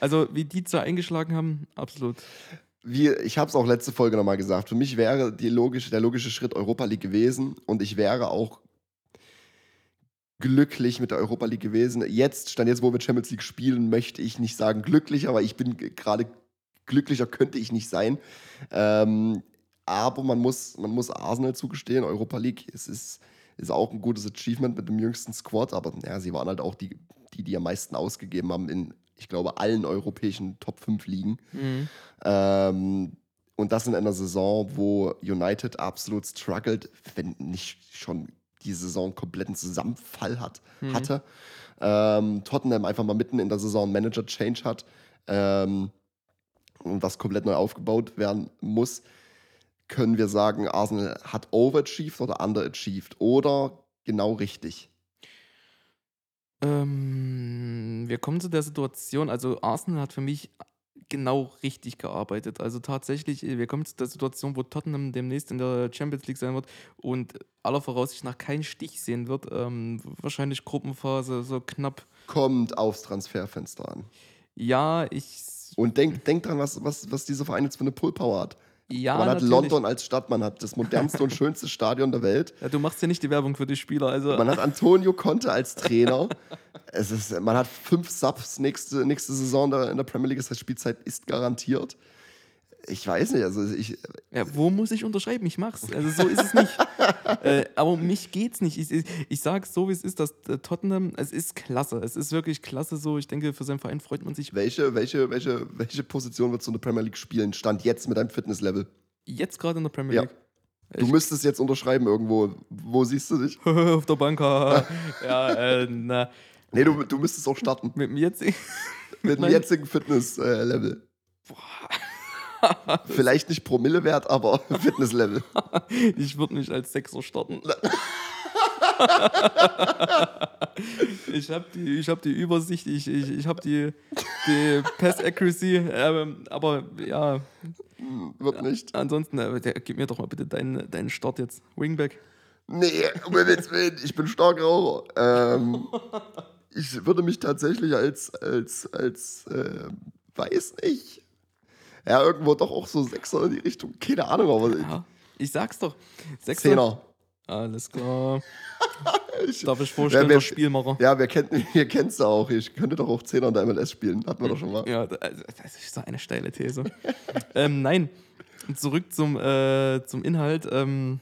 also wie die zwei eingeschlagen haben, absolut.
Wie, ich habe es auch letzte Folge nochmal gesagt. Für mich wäre die logische, der logische Schritt Europa League gewesen und ich wäre auch glücklich mit der Europa League gewesen. Jetzt, stand jetzt, wo wir Champions League spielen, möchte ich nicht sagen glücklich, aber ich bin gerade glücklicher könnte ich nicht sein. Ähm, aber man muss, man muss Arsenal zugestehen, Europa League, es ist, ist auch ein gutes Achievement mit dem jüngsten Squad, aber ja, sie waren halt auch die, die, die am meisten ausgegeben haben in, ich glaube, allen europäischen Top 5 Ligen. Mhm. Ähm, und das in einer Saison, wo United absolut struggled, wenn nicht schon die Saison kompletten Zusammenfall hat, mhm. hatte. Ähm, Tottenham einfach mal mitten in der Saison Manager-Change hat ähm, und was komplett neu aufgebaut werden muss, können wir sagen, Arsenal hat overachieved oder underachieved oder genau richtig?
Ähm, wir kommen zu der Situation, also Arsenal hat für mich genau richtig gearbeitet. Also tatsächlich, wir kommen zu der Situation, wo Tottenham demnächst in der Champions League sein wird und aller Voraussicht nach keinen Stich sehen wird. Ähm, wahrscheinlich Gruppenphase, so knapp.
Kommt aufs Transferfenster an.
Ja, ich.
Und denk, denk dran, was, was, was diese Verein jetzt für eine Pullpower hat.
Ja,
man hat natürlich. London als Stadt, man hat das modernste und schönste Stadion der Welt.
Ja, du machst ja nicht die Werbung für die Spieler. Also.
Man hat Antonio Conte als Trainer. es ist, man hat fünf Subs nächste, nächste Saison in der Premier League. Das heißt, Spielzeit ist garantiert. Ich weiß nicht, also ich.
Ja, wo muss ich unterschreiben? Ich mach's. Also so ist es nicht. äh, aber um mich geht's nicht. Ich, ich, ich sage so, wie es ist, dass äh, Tottenham, es ist klasse. Es ist wirklich klasse so. Ich denke, für seinen Verein freut man sich.
Welche, welche, welche, welche Position wird so eine Premier League spielen? Stand jetzt mit deinem Fitnesslevel?
Jetzt gerade in der Premier League.
Ja. Du ich müsstest jetzt unterschreiben irgendwo. Wo siehst du dich?
Auf der Bank. ja, äh, na.
Nee, du, du müsstest auch starten.
Mit dem jetzigen,
mit dem jetzigen Fitnesslevel. Boah. Vielleicht nicht Promille-Wert, aber Fitnesslevel.
ich würde mich als Sechser starten. ich habe die, hab die Übersicht, ich, ich, ich habe die, die Pass-Accuracy, äh, aber ja.
Wird nicht.
Ansonsten, äh, gib mir doch mal bitte deinen, deinen Start jetzt. Wingback.
Nee, um Willen, ich bin stark Raucher. Ähm, ich würde mich tatsächlich als, als, als äh, weiß nicht, ja, irgendwo doch auch so Sechser in die Richtung. Keine Ahnung, aber.
Ja. Ich sag's doch. Sechster.
Zehner.
Alles klar.
Ich,
Darf ich vorstellen,
Wer- wer-
der Spielmacher.
ja, wer kennt wer kennt's ja auch? Ich könnte doch auch Zehner in der MLS spielen. Hatten wir doch schon mal.
Ja, also, das ist so eine steile These. ähm, nein, zurück zum, äh, zum Inhalt. Ähm,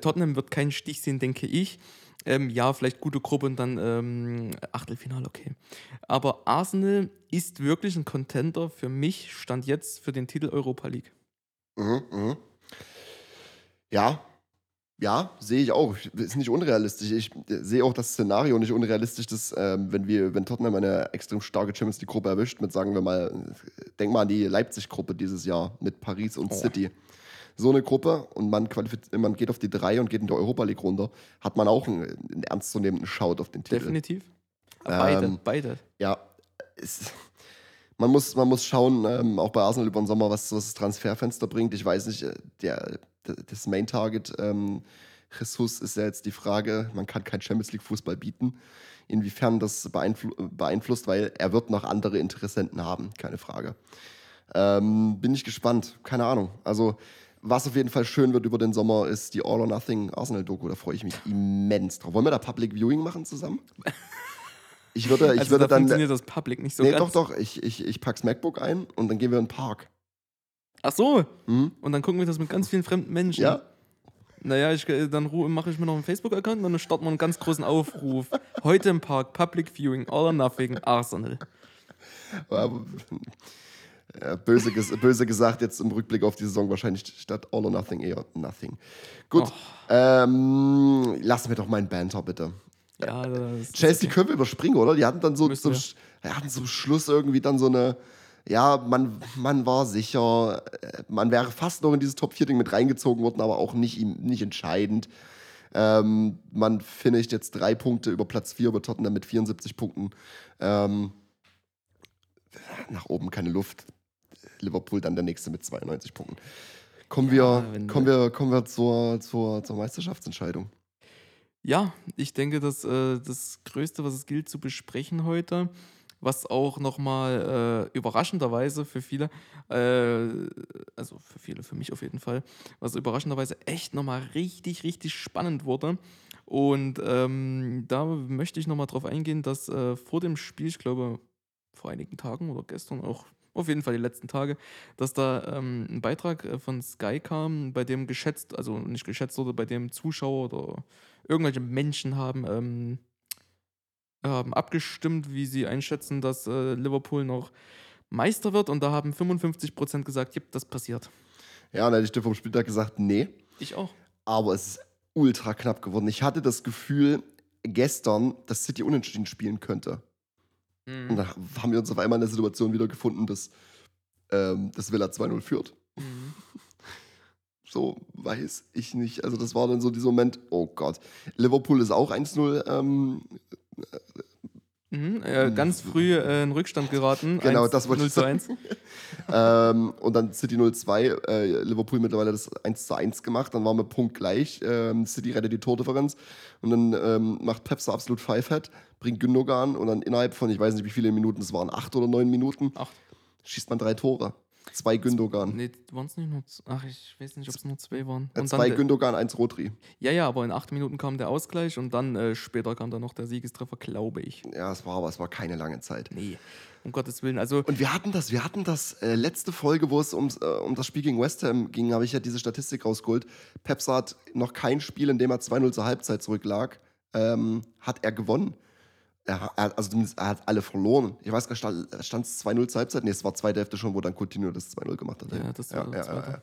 Tottenham wird keinen Stich sehen, denke ich. Ähm, ja, vielleicht gute Gruppe und dann ähm, Achtelfinale, okay. Aber Arsenal ist wirklich ein Contender für mich, stand jetzt für den Titel Europa League.
Mhm, mhm. Ja, ja, sehe ich auch. Ist nicht unrealistisch. Ich äh, sehe auch das Szenario nicht unrealistisch, dass, ähm, wenn wir, wenn Tottenham eine extrem starke Champions League-Gruppe erwischt, mit sagen wir mal, äh, denk mal an die Leipzig-Gruppe dieses Jahr mit Paris und
Oh.
City. So eine Gruppe und man, man geht auf die drei und geht in die Europa League runter, hat man auch einen, einen ernstzunehmenden Shout auf den Titel.
Definitiv. Beide,
Ähm,
beide.
Ja, es, man, muss, man muss schauen, ähm, auch bei Arsenal über den Sommer, was, was das Transferfenster bringt. Ich weiß nicht, äh, der, der, das Main-Target ähm, Jesus ist ja jetzt die Frage, man kann kein Champions League-Fußball bieten. Inwiefern das beeinflu beeinflusst, weil er wird noch andere Interessenten haben, keine Frage. Ähm, bin ich gespannt, keine Ahnung. Also, was auf jeden Fall schön wird über den Sommer, ist die All or Nothing Arsenal-Doku. Da freue ich mich immens drauf. Wollen wir da Public Viewing machen zusammen? Ich würde, ich
also
würde
da
dann.
funktioniert das Public nicht so
nee,
ganz.
doch, doch. Ich, ich, ich pack's MacBook ein und dann gehen wir in den Park.
Ach so,
Hm?
und dann gucken wir das mit ganz vielen fremden Menschen.
Ja?
Naja, ich, äh, dann mache ich mir noch einen Facebook-Account und dann starten wir einen ganz großen Aufruf. Heute im Park, Public Viewing, All or Nothing, Arsenal.
Ja, böse, ges böse gesagt, jetzt im Rückblick auf die Saison wahrscheinlich statt All or Nothing eher Nothing. Gut.
Och.
Ähm, lass mir doch meinen Banter, bitte.
Ja, das ist
Chelsea
okay.
können wir überspringen, oder? Die hatten dann so zum, hatten zum Schluss irgendwie dann so eine. Ja, man, man war sicher, äh, man wäre fast noch in dieses Top-4-Ding mit reingezogen worden, aber auch nicht, nicht entscheidend. Ähm, man finisht jetzt drei Punkte über Platz 4 über Tottenham mit 74 Punkten. Ähm, nach oben keine Luft. Liverpool dann der nächste mit 92 Punkten. Kommen
Ja,
wir, kommen wir, kommen wir zur, zur, zur Meisterschaftsentscheidung.
Ja, ich denke, dass äh, das Größte, was es gilt zu besprechen heute, was auch nochmal äh, überraschenderweise für viele, äh, also für viele, für mich auf jeden Fall, was überraschenderweise echt nochmal richtig, richtig spannend wurde. Und ähm, da möchte ich nochmal drauf eingehen, dass äh, vor dem Spiel, ich glaube vor einigen Tagen oder gestern auch, auf jeden Fall die letzten Tage, dass da ähm, ein Beitrag äh, von Sky kam, bei dem geschätzt, also nicht geschätzt wurde, bei dem Zuschauer oder irgendwelche Menschen haben, ähm, haben abgestimmt, wie sie einschätzen, dass äh, Liverpool noch Meister wird. Und da haben 55% gesagt, ja, das passiert.
Ja, dann hätte ich dir vom Spieltag gesagt, nee.
Ich auch.
aber es ist ultra knapp geworden. Ich hatte das Gefühl gestern, dass City unentschieden spielen könnte. Und dann haben wir uns auf einmal in der Situation wieder gefunden, dass, ähm, dass Villa 2-0 führt.
Mhm.
So weiß ich nicht. Also das war dann so dieser Moment, oh Gott. Liverpool ist auch 1-0. Ähm,
Mhm. Äh, ganz früh äh, in Rückstand geraten.
Genau,
1,
das wollte
0
ich
zu
sagen.
1.
ähm, und dann City 0-2, äh, Liverpool mittlerweile das 1-1 gemacht, dann waren wir punktgleich. Ähm, City rettet die Tordifferenz und dann ähm, macht Pepsi absolut Five-Head, bringt Gündogan und dann innerhalb von, ich weiß nicht wie viele Minuten, es waren acht oder neun Minuten,
Acht.
schießt man drei Tore. Zwei Gündogan.
Nee, waren es nicht nur. Ach, ich weiß nicht, ob es nur zwei waren.
Äh,
Und
zwei Gündogan, eins Rodri.
ja, ja, aber in acht Minuten kam der Ausgleich und dann äh, später kam dann noch der Siegestreffer, glaube ich.
Ja, es war aber es war keine lange Zeit.
Nee, um Gottes Willen. Also,
Und wir hatten das, wir hatten das äh, letzte Folge, wo es ums, äh, um das Spiel gegen West Ham ging, habe ich ja diese Statistik rausgeholt. Pepsi hat noch kein Spiel, in dem er 2-0 zur Halbzeit zurücklag, ähm, hat er gewonnen. Er, er, hat- also zumindest, er hat alle verloren. Ich weiß gar nicht, stand es 2-0 zur Halbzeit? Nee, es war zweite Hälfte schon, wo dann Coutinho das 2-0 gemacht hat.
Ja, das war der zweite.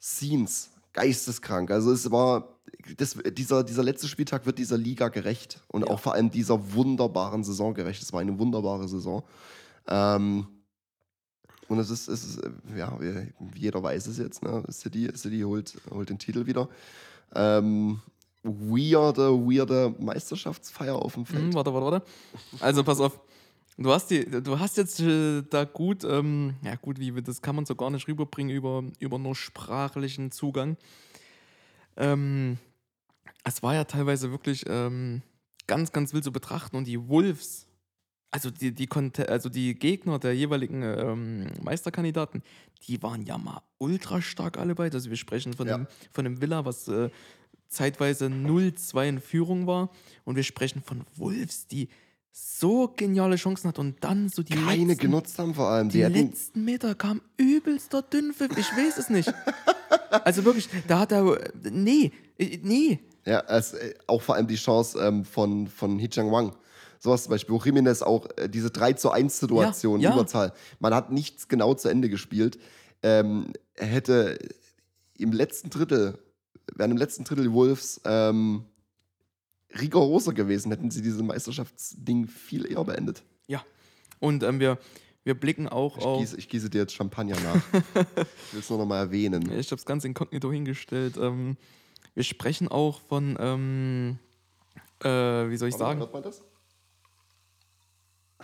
Scenes, geisteskrank. Also es war, das, dieser, dieser letzte Spieltag wird dieser Liga gerecht und
Ja.
auch vor allem dieser wunderbaren Saison gerecht. Es war eine wunderbare Saison. Ähm, und es ist, es ist, ja, jeder weiß es jetzt, ne? City, City holt, holt den Titel wieder. Ähm, weirde, weirde Meisterschaftsfeier auf dem Feld.
Hm, warte, warte, warte. Also pass auf. Du hast, die, du hast jetzt äh, da gut, ähm, ja gut, wie das kann man so gar nicht rüberbringen über, über nur sprachlichen Zugang. Ähm, es war ja teilweise wirklich ähm, ganz, ganz wild zu betrachten und die Wolves also die, die, also die Gegner der jeweiligen ähm, Meisterkandidaten, die waren ja mal ultra stark alle beide. Also wir sprechen von,
Ja.
einem, von einem Villa, was äh, zeitweise 0-2 in Führung war. Und wir sprechen von Wolves, die so geniale Chancen hat und dann so die
Keine
letzten,
genutzt haben vor allem.
die
Die
letzten Meter kam übelster Dünnpfiff. Ich weiß es nicht. Also wirklich, da hat er. Nee, nee.
ja, es, äh, auch vor allem die Chance ähm, von, von Hichang Wang. Sowas zum Beispiel, wo Jimenez auch äh, diese 3 zu 1 Situation,
Ja, ja.
Überzahl. Man hat nichts genau zu Ende gespielt. Ähm, er hätte im letzten Drittel, wären im letzten Drittel die Wolves ähm, rigoroser gewesen, hätten sie dieses Meisterschaftsding viel eher beendet.
Ja. Und ähm, wir, wir blicken auch
Ich
auf.
gieße, ich gieße dir jetzt Champagner nach. ich will es nur noch mal erwähnen.
Ich habe es ganz inkognito hingestellt. Ähm, wir sprechen auch von, ähm, äh, wie soll ich sagen?
Hört man das?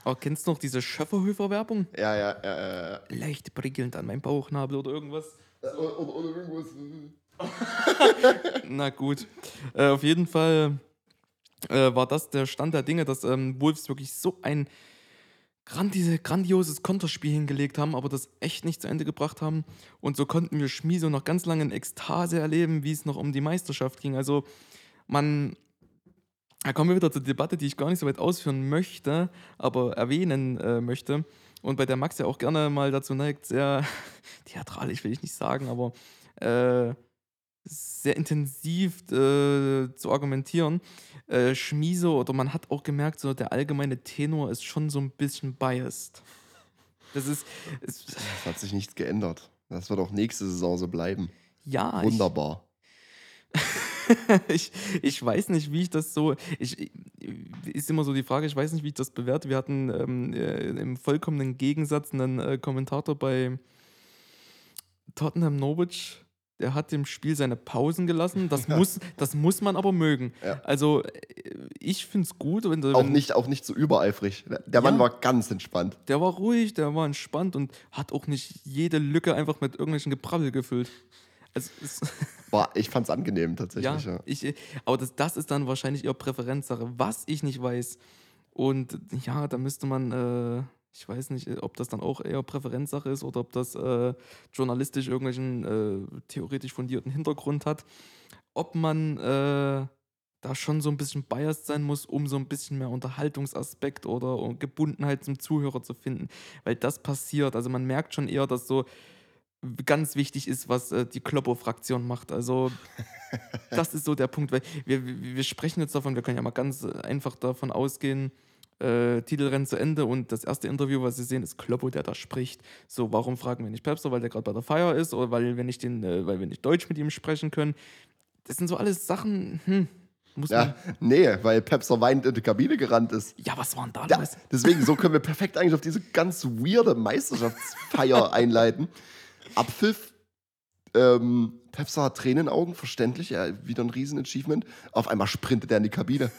Oh, kennst du noch diese Schöfferhöfer-Werbung?
Ja, ja, ja, ja.
Leicht prickelnd an meinem Bauchnabel oder irgendwas.
Oder, oder irgendwas.
Na gut. Äh, auf jeden Fall äh, war das der Stand der Dinge, dass ähm, Wolves wirklich so ein grandi grandioses Konterspiel hingelegt haben, aber das echt nicht zu Ende gebracht haben. Und so konnten wir Schmieso noch ganz lange in Ekstase erleben, wie es noch um die Meisterschaft ging. Also man, da kommen wir wieder zur Debatte, die ich gar nicht so weit ausführen möchte, aber erwähnen äh, möchte. Und bei der Max ja auch gerne mal dazu neigt, sehr theatralisch will ich nicht sagen, aber äh, sehr intensiv äh, zu argumentieren. Äh, Schmieso, oder man hat auch gemerkt, so der allgemeine Tenor ist schon so ein bisschen biased. Das ist, es,
Es hat sich nichts geändert. Das wird auch nächste Saison so bleiben.
ja,
Wunderbar.
ich, ich weiß nicht, wie ich das so. Ich, ich- ist immer so die Frage, ich weiß nicht, wie ich das bewerte. Wir hatten ähm, äh, im vollkommenen Gegensatz einen äh, Kommentator bei Tottenham Norwich. Der hat dem Spiel seine Pausen gelassen. Das, muss, das muss man aber mögen.
Ja.
Also, äh, ich finde es gut, wenn,
Auch
wenn
nicht, auch nicht so übereifrig. Der Mann
Ja.
war ganz entspannt.
der war ruhig, der war entspannt und hat auch nicht jede Lücke einfach mit irgendwelchen Gebrabbel gefüllt. Also, es,
War, ich fand's angenehm
Ja,
tatsächlich. Ja.
Ich, aber das, das ist dann wahrscheinlich eher Präferenzsache, was ich nicht weiß. Und ja, da müsste man, äh, ich weiß nicht, ob das dann auch eher Präferenzsache ist oder ob das äh, journalistisch irgendwelchen äh, theoretisch fundierten Hintergrund hat. Ob man äh, da schon so ein bisschen biased sein muss, um so ein bisschen mehr Unterhaltungsaspekt oder Gebundenheit zum Zuhörer zu finden. Weil das passiert. Also man merkt schon eher, dass so ganz wichtig ist, was äh, die Kloppo-Fraktion macht. Also das ist so der Punkt, weil wir, wir, sprechen jetzt davon, wir können ja mal ganz einfach davon ausgehen, äh, Titelrennen zu Ende und das erste Interview, was Sie sehen, ist Kloppo, der da spricht. So, warum fragen wir nicht Pepster, weil der gerade bei der Feier ist oder weil wir nicht den, äh, weil wir nicht Deutsch mit ihm sprechen können. Das sind so alles Sachen, hm, muss man.
Ja, nee, weil Pepser weinend in die Kabine gerannt ist.
Ja, was waren da
Ja,
los?
deswegen, so können wir perfekt eigentlich auf diese ganz weirde Meisterschaftsfeier einleiten. Abpfiff, ähm, Pepser hat Tränen in den Augen, verständlich, ja, wieder ein Riesen-Achievement. Auf einmal sprintet er in die Kabine.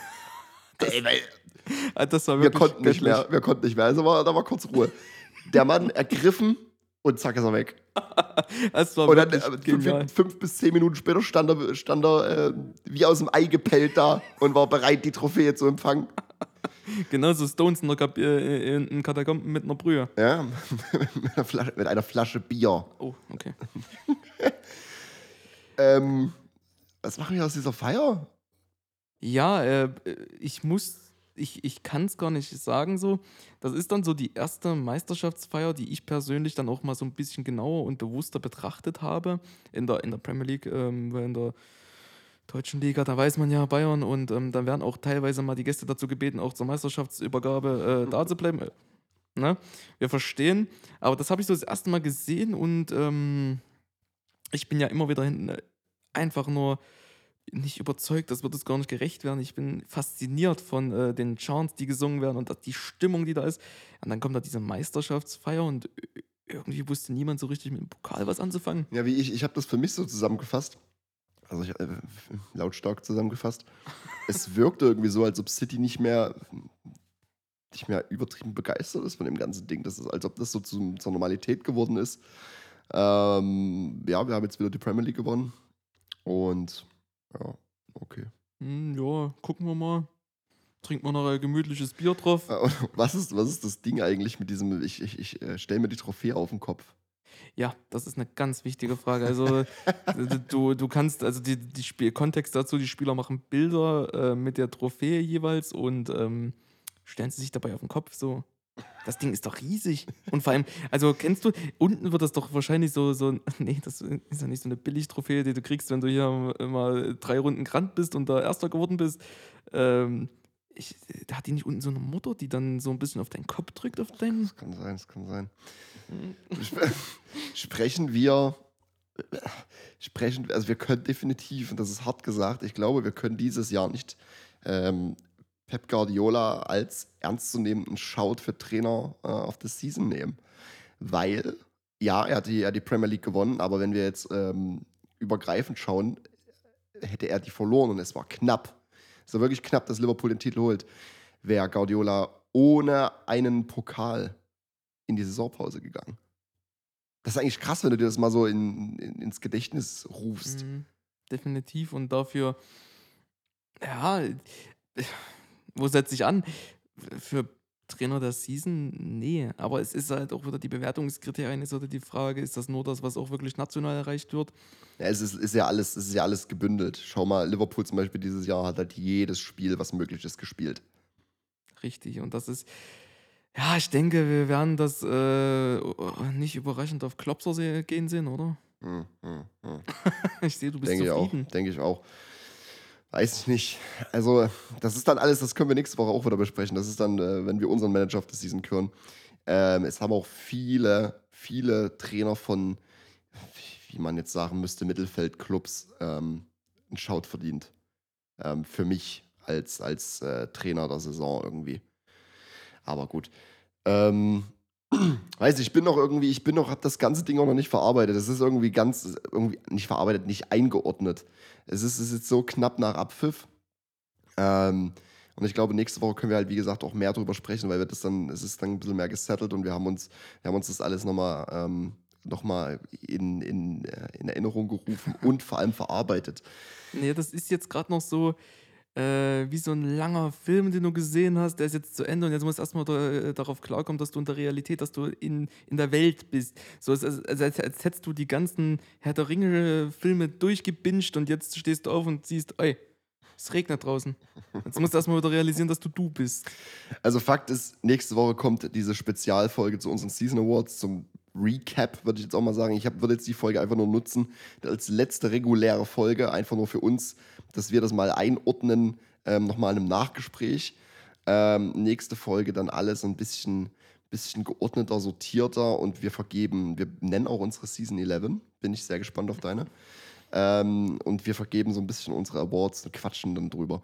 Ey, weil
Das war
wir konnten nicht mehr, wir konnten nicht mehr, also war, da war kurz Ruhe. Der Mann ergriffen und zack ist er weg.
Das war
Und dann äh, fünf, fünf bis zehn Minuten später stand er, stand er äh, wie aus dem Ei gepellt da und war bereit, die Trophäe zu empfangen.
Genauso Stones in, der Kap äh, in, in Katakomben mit einer Brühe.
Ja, mit, einer Flasche, mit einer Flasche Bier.
Oh, okay.
Ähm, was machen wir aus dieser Feier?
Ja, äh, ich muss, ich, ich kann es gar nicht sagen so. Das ist dann so die erste Meisterschaftsfeier, die ich persönlich dann auch mal so ein bisschen genauer und bewusster betrachtet habe. In der, in der Premier League, ähm, in der deutschen Liga, da weiß man ja Bayern und ähm, dann werden auch teilweise mal die Gäste dazu gebeten, auch zur Meisterschaftsübergabe äh, da zu bleiben. Äh, ne? Wir verstehen, aber das habe ich so das erste Mal gesehen und ähm, ich bin ja immer wieder hinten äh, einfach nur nicht überzeugt, das wird es gar nicht gerecht werden. Ich bin fasziniert von äh, den Chants, die gesungen werden und die Stimmung, die da ist. Und dann kommt da diese Meisterschaftsfeier und irgendwie wusste niemand so richtig mit dem Pokal was anzufangen.
Ja, wie ich, ich habe das für mich so zusammengefasst. Also ich, äh, lautstark zusammengefasst. es wirkte irgendwie so, als ob City nicht mehr, nicht mehr übertrieben begeistert ist von dem ganzen Ding. Das ist, als ob das so zu, zur Normalität geworden ist. Ähm, ja, wir haben jetzt wieder die Premier League gewonnen. Und ja, okay.
Hm, ja, gucken wir mal. trinkt man noch ein gemütliches Bier drauf.
Äh, Was ist, was ist das Ding eigentlich mit diesem, ich, ich, ich äh, stelle mir die Trophäe auf den Kopf?
Ja, das ist eine ganz wichtige Frage. Also du, du kannst, also die, die Spiel Kontext dazu, die Spieler machen Bilder äh, mit der Trophäe jeweils und ähm, stellen sie sich dabei auf den Kopf so. Das Ding ist doch riesig. Und vor allem, also kennst du, unten wird das doch wahrscheinlich so, so nee, das ist ja nicht so eine Billig-Trophäe, die du kriegst, wenn du hier mal drei Runden Grand bist und da Erster geworden bist. Ähm, ich, da hat die nicht unten so eine Mutter, die dann so ein bisschen auf deinen Kopf drückt, auf deinen.
Das kann sein, das kann sein. Sp- Sprechen wir, sprechen, also wir können definitiv, und das ist hart gesagt, ich glaube, wir können dieses Jahr nicht ähm, Pep Guardiola als ernstzunehmenden Scout für Trainer äh, of the Season nehmen. Weil, ja, er hat, die, er hat die Premier League gewonnen, aber wenn wir jetzt ähm, übergreifend schauen, hätte er die verloren und es war knapp. Es war wirklich knapp, dass Liverpool den Titel holt. Wäre Guardiola ohne einen Pokal in die Saisonpause gegangen. Das ist eigentlich krass, wenn du dir das mal so in, in, ins Gedächtnis rufst.
Mhm, definitiv. Und dafür, ja, wo setze ich an? Für Trainer der Season? Nee. Aber es ist halt auch wieder die Bewertungskriterien, ist oder die Frage, ist das nur das, was auch wirklich national erreicht wird?
Ja, es ist, ist, ja alles, es ist ja alles gebündelt. Schau mal, Liverpool zum Beispiel dieses Jahr hat halt jedes Spiel, was möglich ist, gespielt.
Richtig. Und das ist, ja, ich denke, wir werden das äh, nicht überraschend auf Klopser se- gehen sehen, oder?
Hm, hm, hm.
Ich sehe, du bist
Denke ich auch.
zufrieden.
Denke ich auch. Weiß ich nicht. Also, das ist dann alles, das können wir nächste Woche auch wieder besprechen. Das ist dann, äh, wenn wir unseren Manager of the Season küren. Ähm, es haben auch viele, viele Trainer von, wie man jetzt sagen müsste, Mittelfeldclubs ähm, einen Shout verdient. Ähm, für mich als, als äh, Trainer der Saison irgendwie. Aber gut. Ähm, weiß ich, bin noch irgendwie, ich bin noch, hab das ganze Ding auch noch nicht verarbeitet. Das ist irgendwie ganz, irgendwie nicht verarbeitet, nicht eingeordnet. Es ist, es ist jetzt so knapp nach Abpfiff. Ähm, und ich glaube, nächste Woche können wir halt, wie gesagt, auch mehr darüber sprechen, weil wir das dann, es ist dann ein bisschen mehr gesettelt und wir haben uns, wir haben uns das alles nochmal ähm, noch mal in, in, äh, in Erinnerung gerufen und vor allem verarbeitet.
Nee, das ist jetzt gerade noch so äh, wie so ein langer Film, den du gesehen hast, der ist jetzt zu Ende und jetzt musst du erstmal da, äh, darauf klarkommen, dass du in der Realität, dass du in, in der Welt bist. So als, als, als, als hättest du die ganzen Herr der Ringe-Filme durchgebinged und jetzt stehst du auf und siehst, ey, es regnet draußen. Jetzt musst du erstmal wieder realisieren, dass du du bist.
Also Fakt ist, nächste Woche kommt diese Spezialfolge zu unseren Season Awards, zum Recap, würde ich jetzt auch mal sagen. Ich würde jetzt die Folge einfach nur nutzen, als letzte reguläre Folge, einfach nur für uns, dass wir das mal einordnen, ähm, nochmal im Nachgespräch. Ähm, nächste Folge dann alles ein bisschen, bisschen geordneter, sortierter und wir vergeben, wir nennen auch unsere Season 11. Bin ich sehr gespannt auf deine. Ähm, und wir vergeben so ein bisschen unsere Awards und quatschen dann drüber.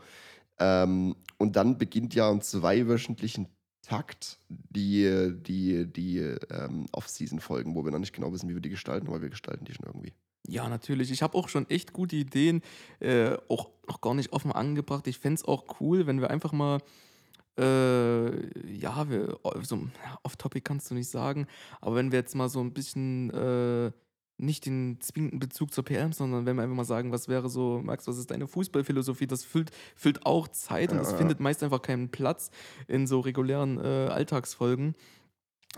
Ähm, und dann beginnt ja im zweiwöchentlichen Takt die, die, die ähm, Off-Season-Folgen, wo wir noch nicht genau wissen, wie wir die gestalten, aber wir gestalten die schon irgendwie.
Ja, natürlich. Ich habe auch schon echt gute Ideen, äh, auch noch gar nicht offen angebracht. Ich fände es auch cool, wenn wir einfach mal, äh, ja, wir, so, ja, off-topic kannst du nicht sagen, aber wenn wir jetzt mal so ein bisschen äh, nicht den zwingenden Bezug zur PM, sondern wenn wir einfach mal sagen, was wäre so, Max, was ist deine Fußballphilosophie? Das füllt, füllt auch Zeit und das
ja.
findet meist einfach keinen Platz in so regulären äh, Alltagsfolgen.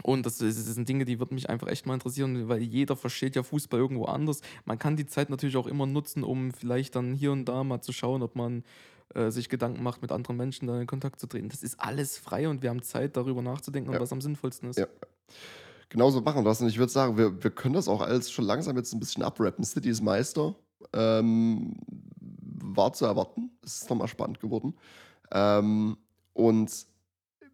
Und das, das sind Dinge, die würden mich einfach echt mal interessieren, weil jeder versteht ja Fußball irgendwo anders. Man kann die Zeit natürlich auch immer nutzen, um vielleicht dann hier und da mal zu schauen, ob man äh, sich Gedanken macht, mit anderen Menschen dann in Kontakt zu treten. Das ist alles frei und wir haben Zeit, darüber nachzudenken,
Ja.
was am sinnvollsten ist.
Ja. Genauso machen. Und ich würde sagen, wir, wir können das auch alles schon langsam jetzt ein bisschen abrappen. City ist Meister. Ähm, war zu erwarten. Es ist nochmal spannend geworden. Ähm, und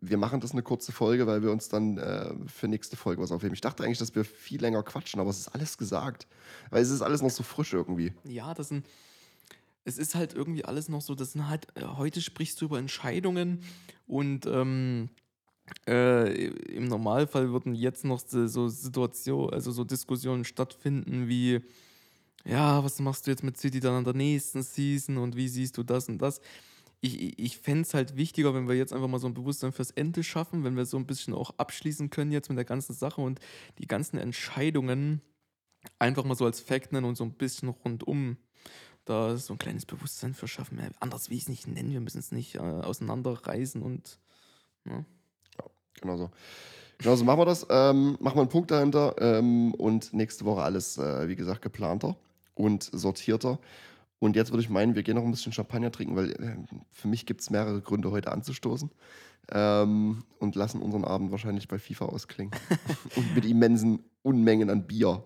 wir machen das eine kurze Folge, weil wir uns dann äh, für nächste Folge was aufheben. Ich dachte eigentlich, dass wir viel länger quatschen, aber es ist alles gesagt. Weil es ist alles noch so frisch irgendwie.
Ja, das sind. Es ist halt irgendwie alles noch so, das sind halt, äh, heute sprichst du über Entscheidungen und ähm, äh, im Normalfall würden jetzt noch so, Situationen, also so Diskussionen stattfinden wie, ja, was machst du jetzt mit City dann an der nächsten Season und wie siehst du das und das? Ich, ich- fände es halt wichtiger, wenn wir jetzt einfach mal so ein Bewusstsein fürs Ende schaffen, wenn wir so ein bisschen auch abschließen können jetzt mit der ganzen Sache und die ganzen Entscheidungen einfach mal so als Fact nennen und so ein bisschen rundum da so ein kleines Bewusstsein für schaffen. Ja, Anders will ich es nicht nennen, wir müssen es nicht äh, auseinanderreißen und ne?
Genau so. Genau so machen wir das. Ähm, machen wir einen Punkt dahinter ähm, und nächste Woche alles, äh, wie gesagt, geplanter und sortierter. Und jetzt würde ich meinen, wir gehen noch ein bisschen Champagner trinken, weil äh, für mich gibt es mehrere Gründe, heute anzustoßen. Ähm, und lassen unseren Abend wahrscheinlich bei FIFA ausklingen. und mit immensen Unmengen an Bier.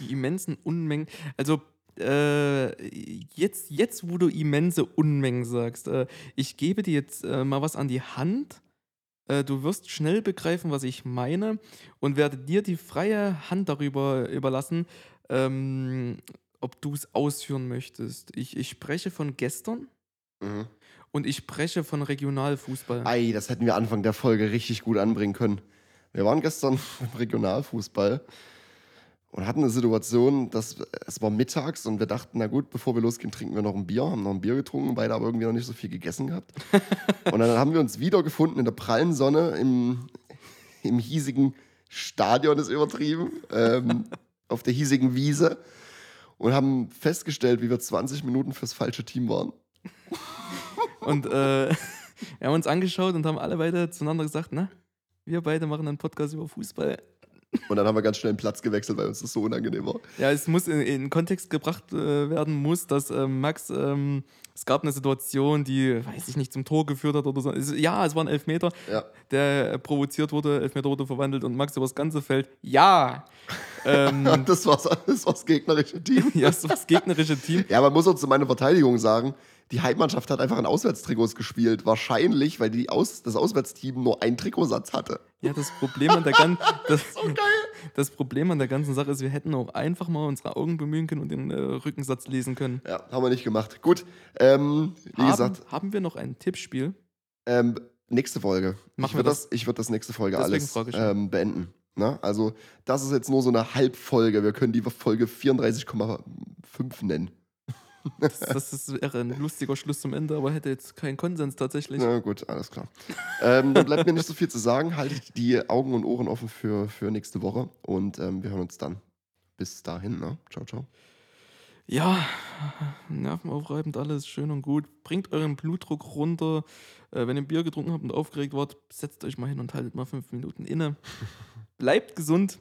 die immensen Unmengen. Also äh, jetzt, jetzt, wo du immense Unmengen sagst, äh, ich gebe dir jetzt äh, mal was an die Hand. Äh, du wirst schnell begreifen, was ich meine und werde dir die freie Hand darüber überlassen, ähm, ob du es ausführen möchtest. Ich, ich spreche von gestern
Mhm.
und ich spreche von Regionalfußball.
Ei, das hätten wir Anfang der Folge richtig gut anbringen können. Wir waren gestern im Regionalfußball und hatten eine Situation, dass es war mittags und wir dachten, na gut, bevor wir losgehen, trinken wir noch ein Bier, haben noch ein Bier getrunken, beide aber irgendwie noch nicht so viel gegessen gehabt. und dann haben wir uns wiedergefunden in der prallen Sonne im, im hiesigen Stadion, ist übertrieben, ähm, auf der hiesigen Wiese und haben festgestellt, wie wir 20 Minuten fürs falsche Team waren.
Und äh, wir haben uns angeschaut und haben alle beide zueinander gesagt, na, wir beide machen einen Podcast über Fußball.
Und dann haben wir ganz schnell den Platz gewechselt, weil uns das so unangenehm war.
Ja, es muss in, in Kontext gebracht äh, werden muss, dass ähm, Max, ähm, es gab eine Situation, die, weiß ich nicht, zum Tor geführt hat oder so. Es, ja, es war ein Elfmeter,
Ja.
der äh, provoziert wurde, Elfmeter wurde verwandelt und Max über das ganze Feld, ja. ähm,
Das war das, war's gegnerische Team.
ja, das war das gegnerische Team.
Ja, man muss auch zu meiner Verteidigung sagen, die Heimmannschaft hat einfach in Auswärtstrikots gespielt. Wahrscheinlich, weil die Aus, das Auswärtsteam nur einen Trikotsatz hatte.
Ja, das Problem an der ganzen das, das Problem an der ganzen Sache ist, wir hätten auch einfach mal unsere Augen bemühen können und den äh, Rückensatz lesen können.
Ja, haben wir nicht gemacht. Gut, ähm, wie
haben,
gesagt,
haben wir noch ein Tippspiel?
ähm, nächste Folge.
Machen
ich
wir
würde
das?
das, ich würd das nächste Folge
Deswegen
alles ähm, beenden. Ne? Also, das ist jetzt nur so eine Halbfolge. Wir können die Folge 34,5 nennen.
Das, das ist, wäre ein lustiger Schluss zum Ende, aber hätte jetzt keinen Konsens tatsächlich.
Na gut, alles klar. ähm, dann bleibt mir nicht so viel zu sagen. Haltet die Augen und Ohren offen für, für nächste Woche und ähm, wir hören uns dann. Bis dahin, ne? Ciao, ciao.
Ja, nervenaufreibend alles, schön und gut. Bringt euren Blutdruck runter. Äh, wenn ihr Bier getrunken habt und aufgeregt wart, setzt euch mal hin und haltet mal fünf Minuten inne. Bleibt gesund.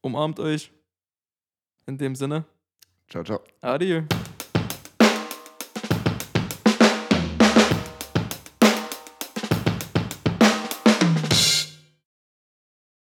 Umarmt euch. In dem Sinne,
Ciao, ciao.
adieu.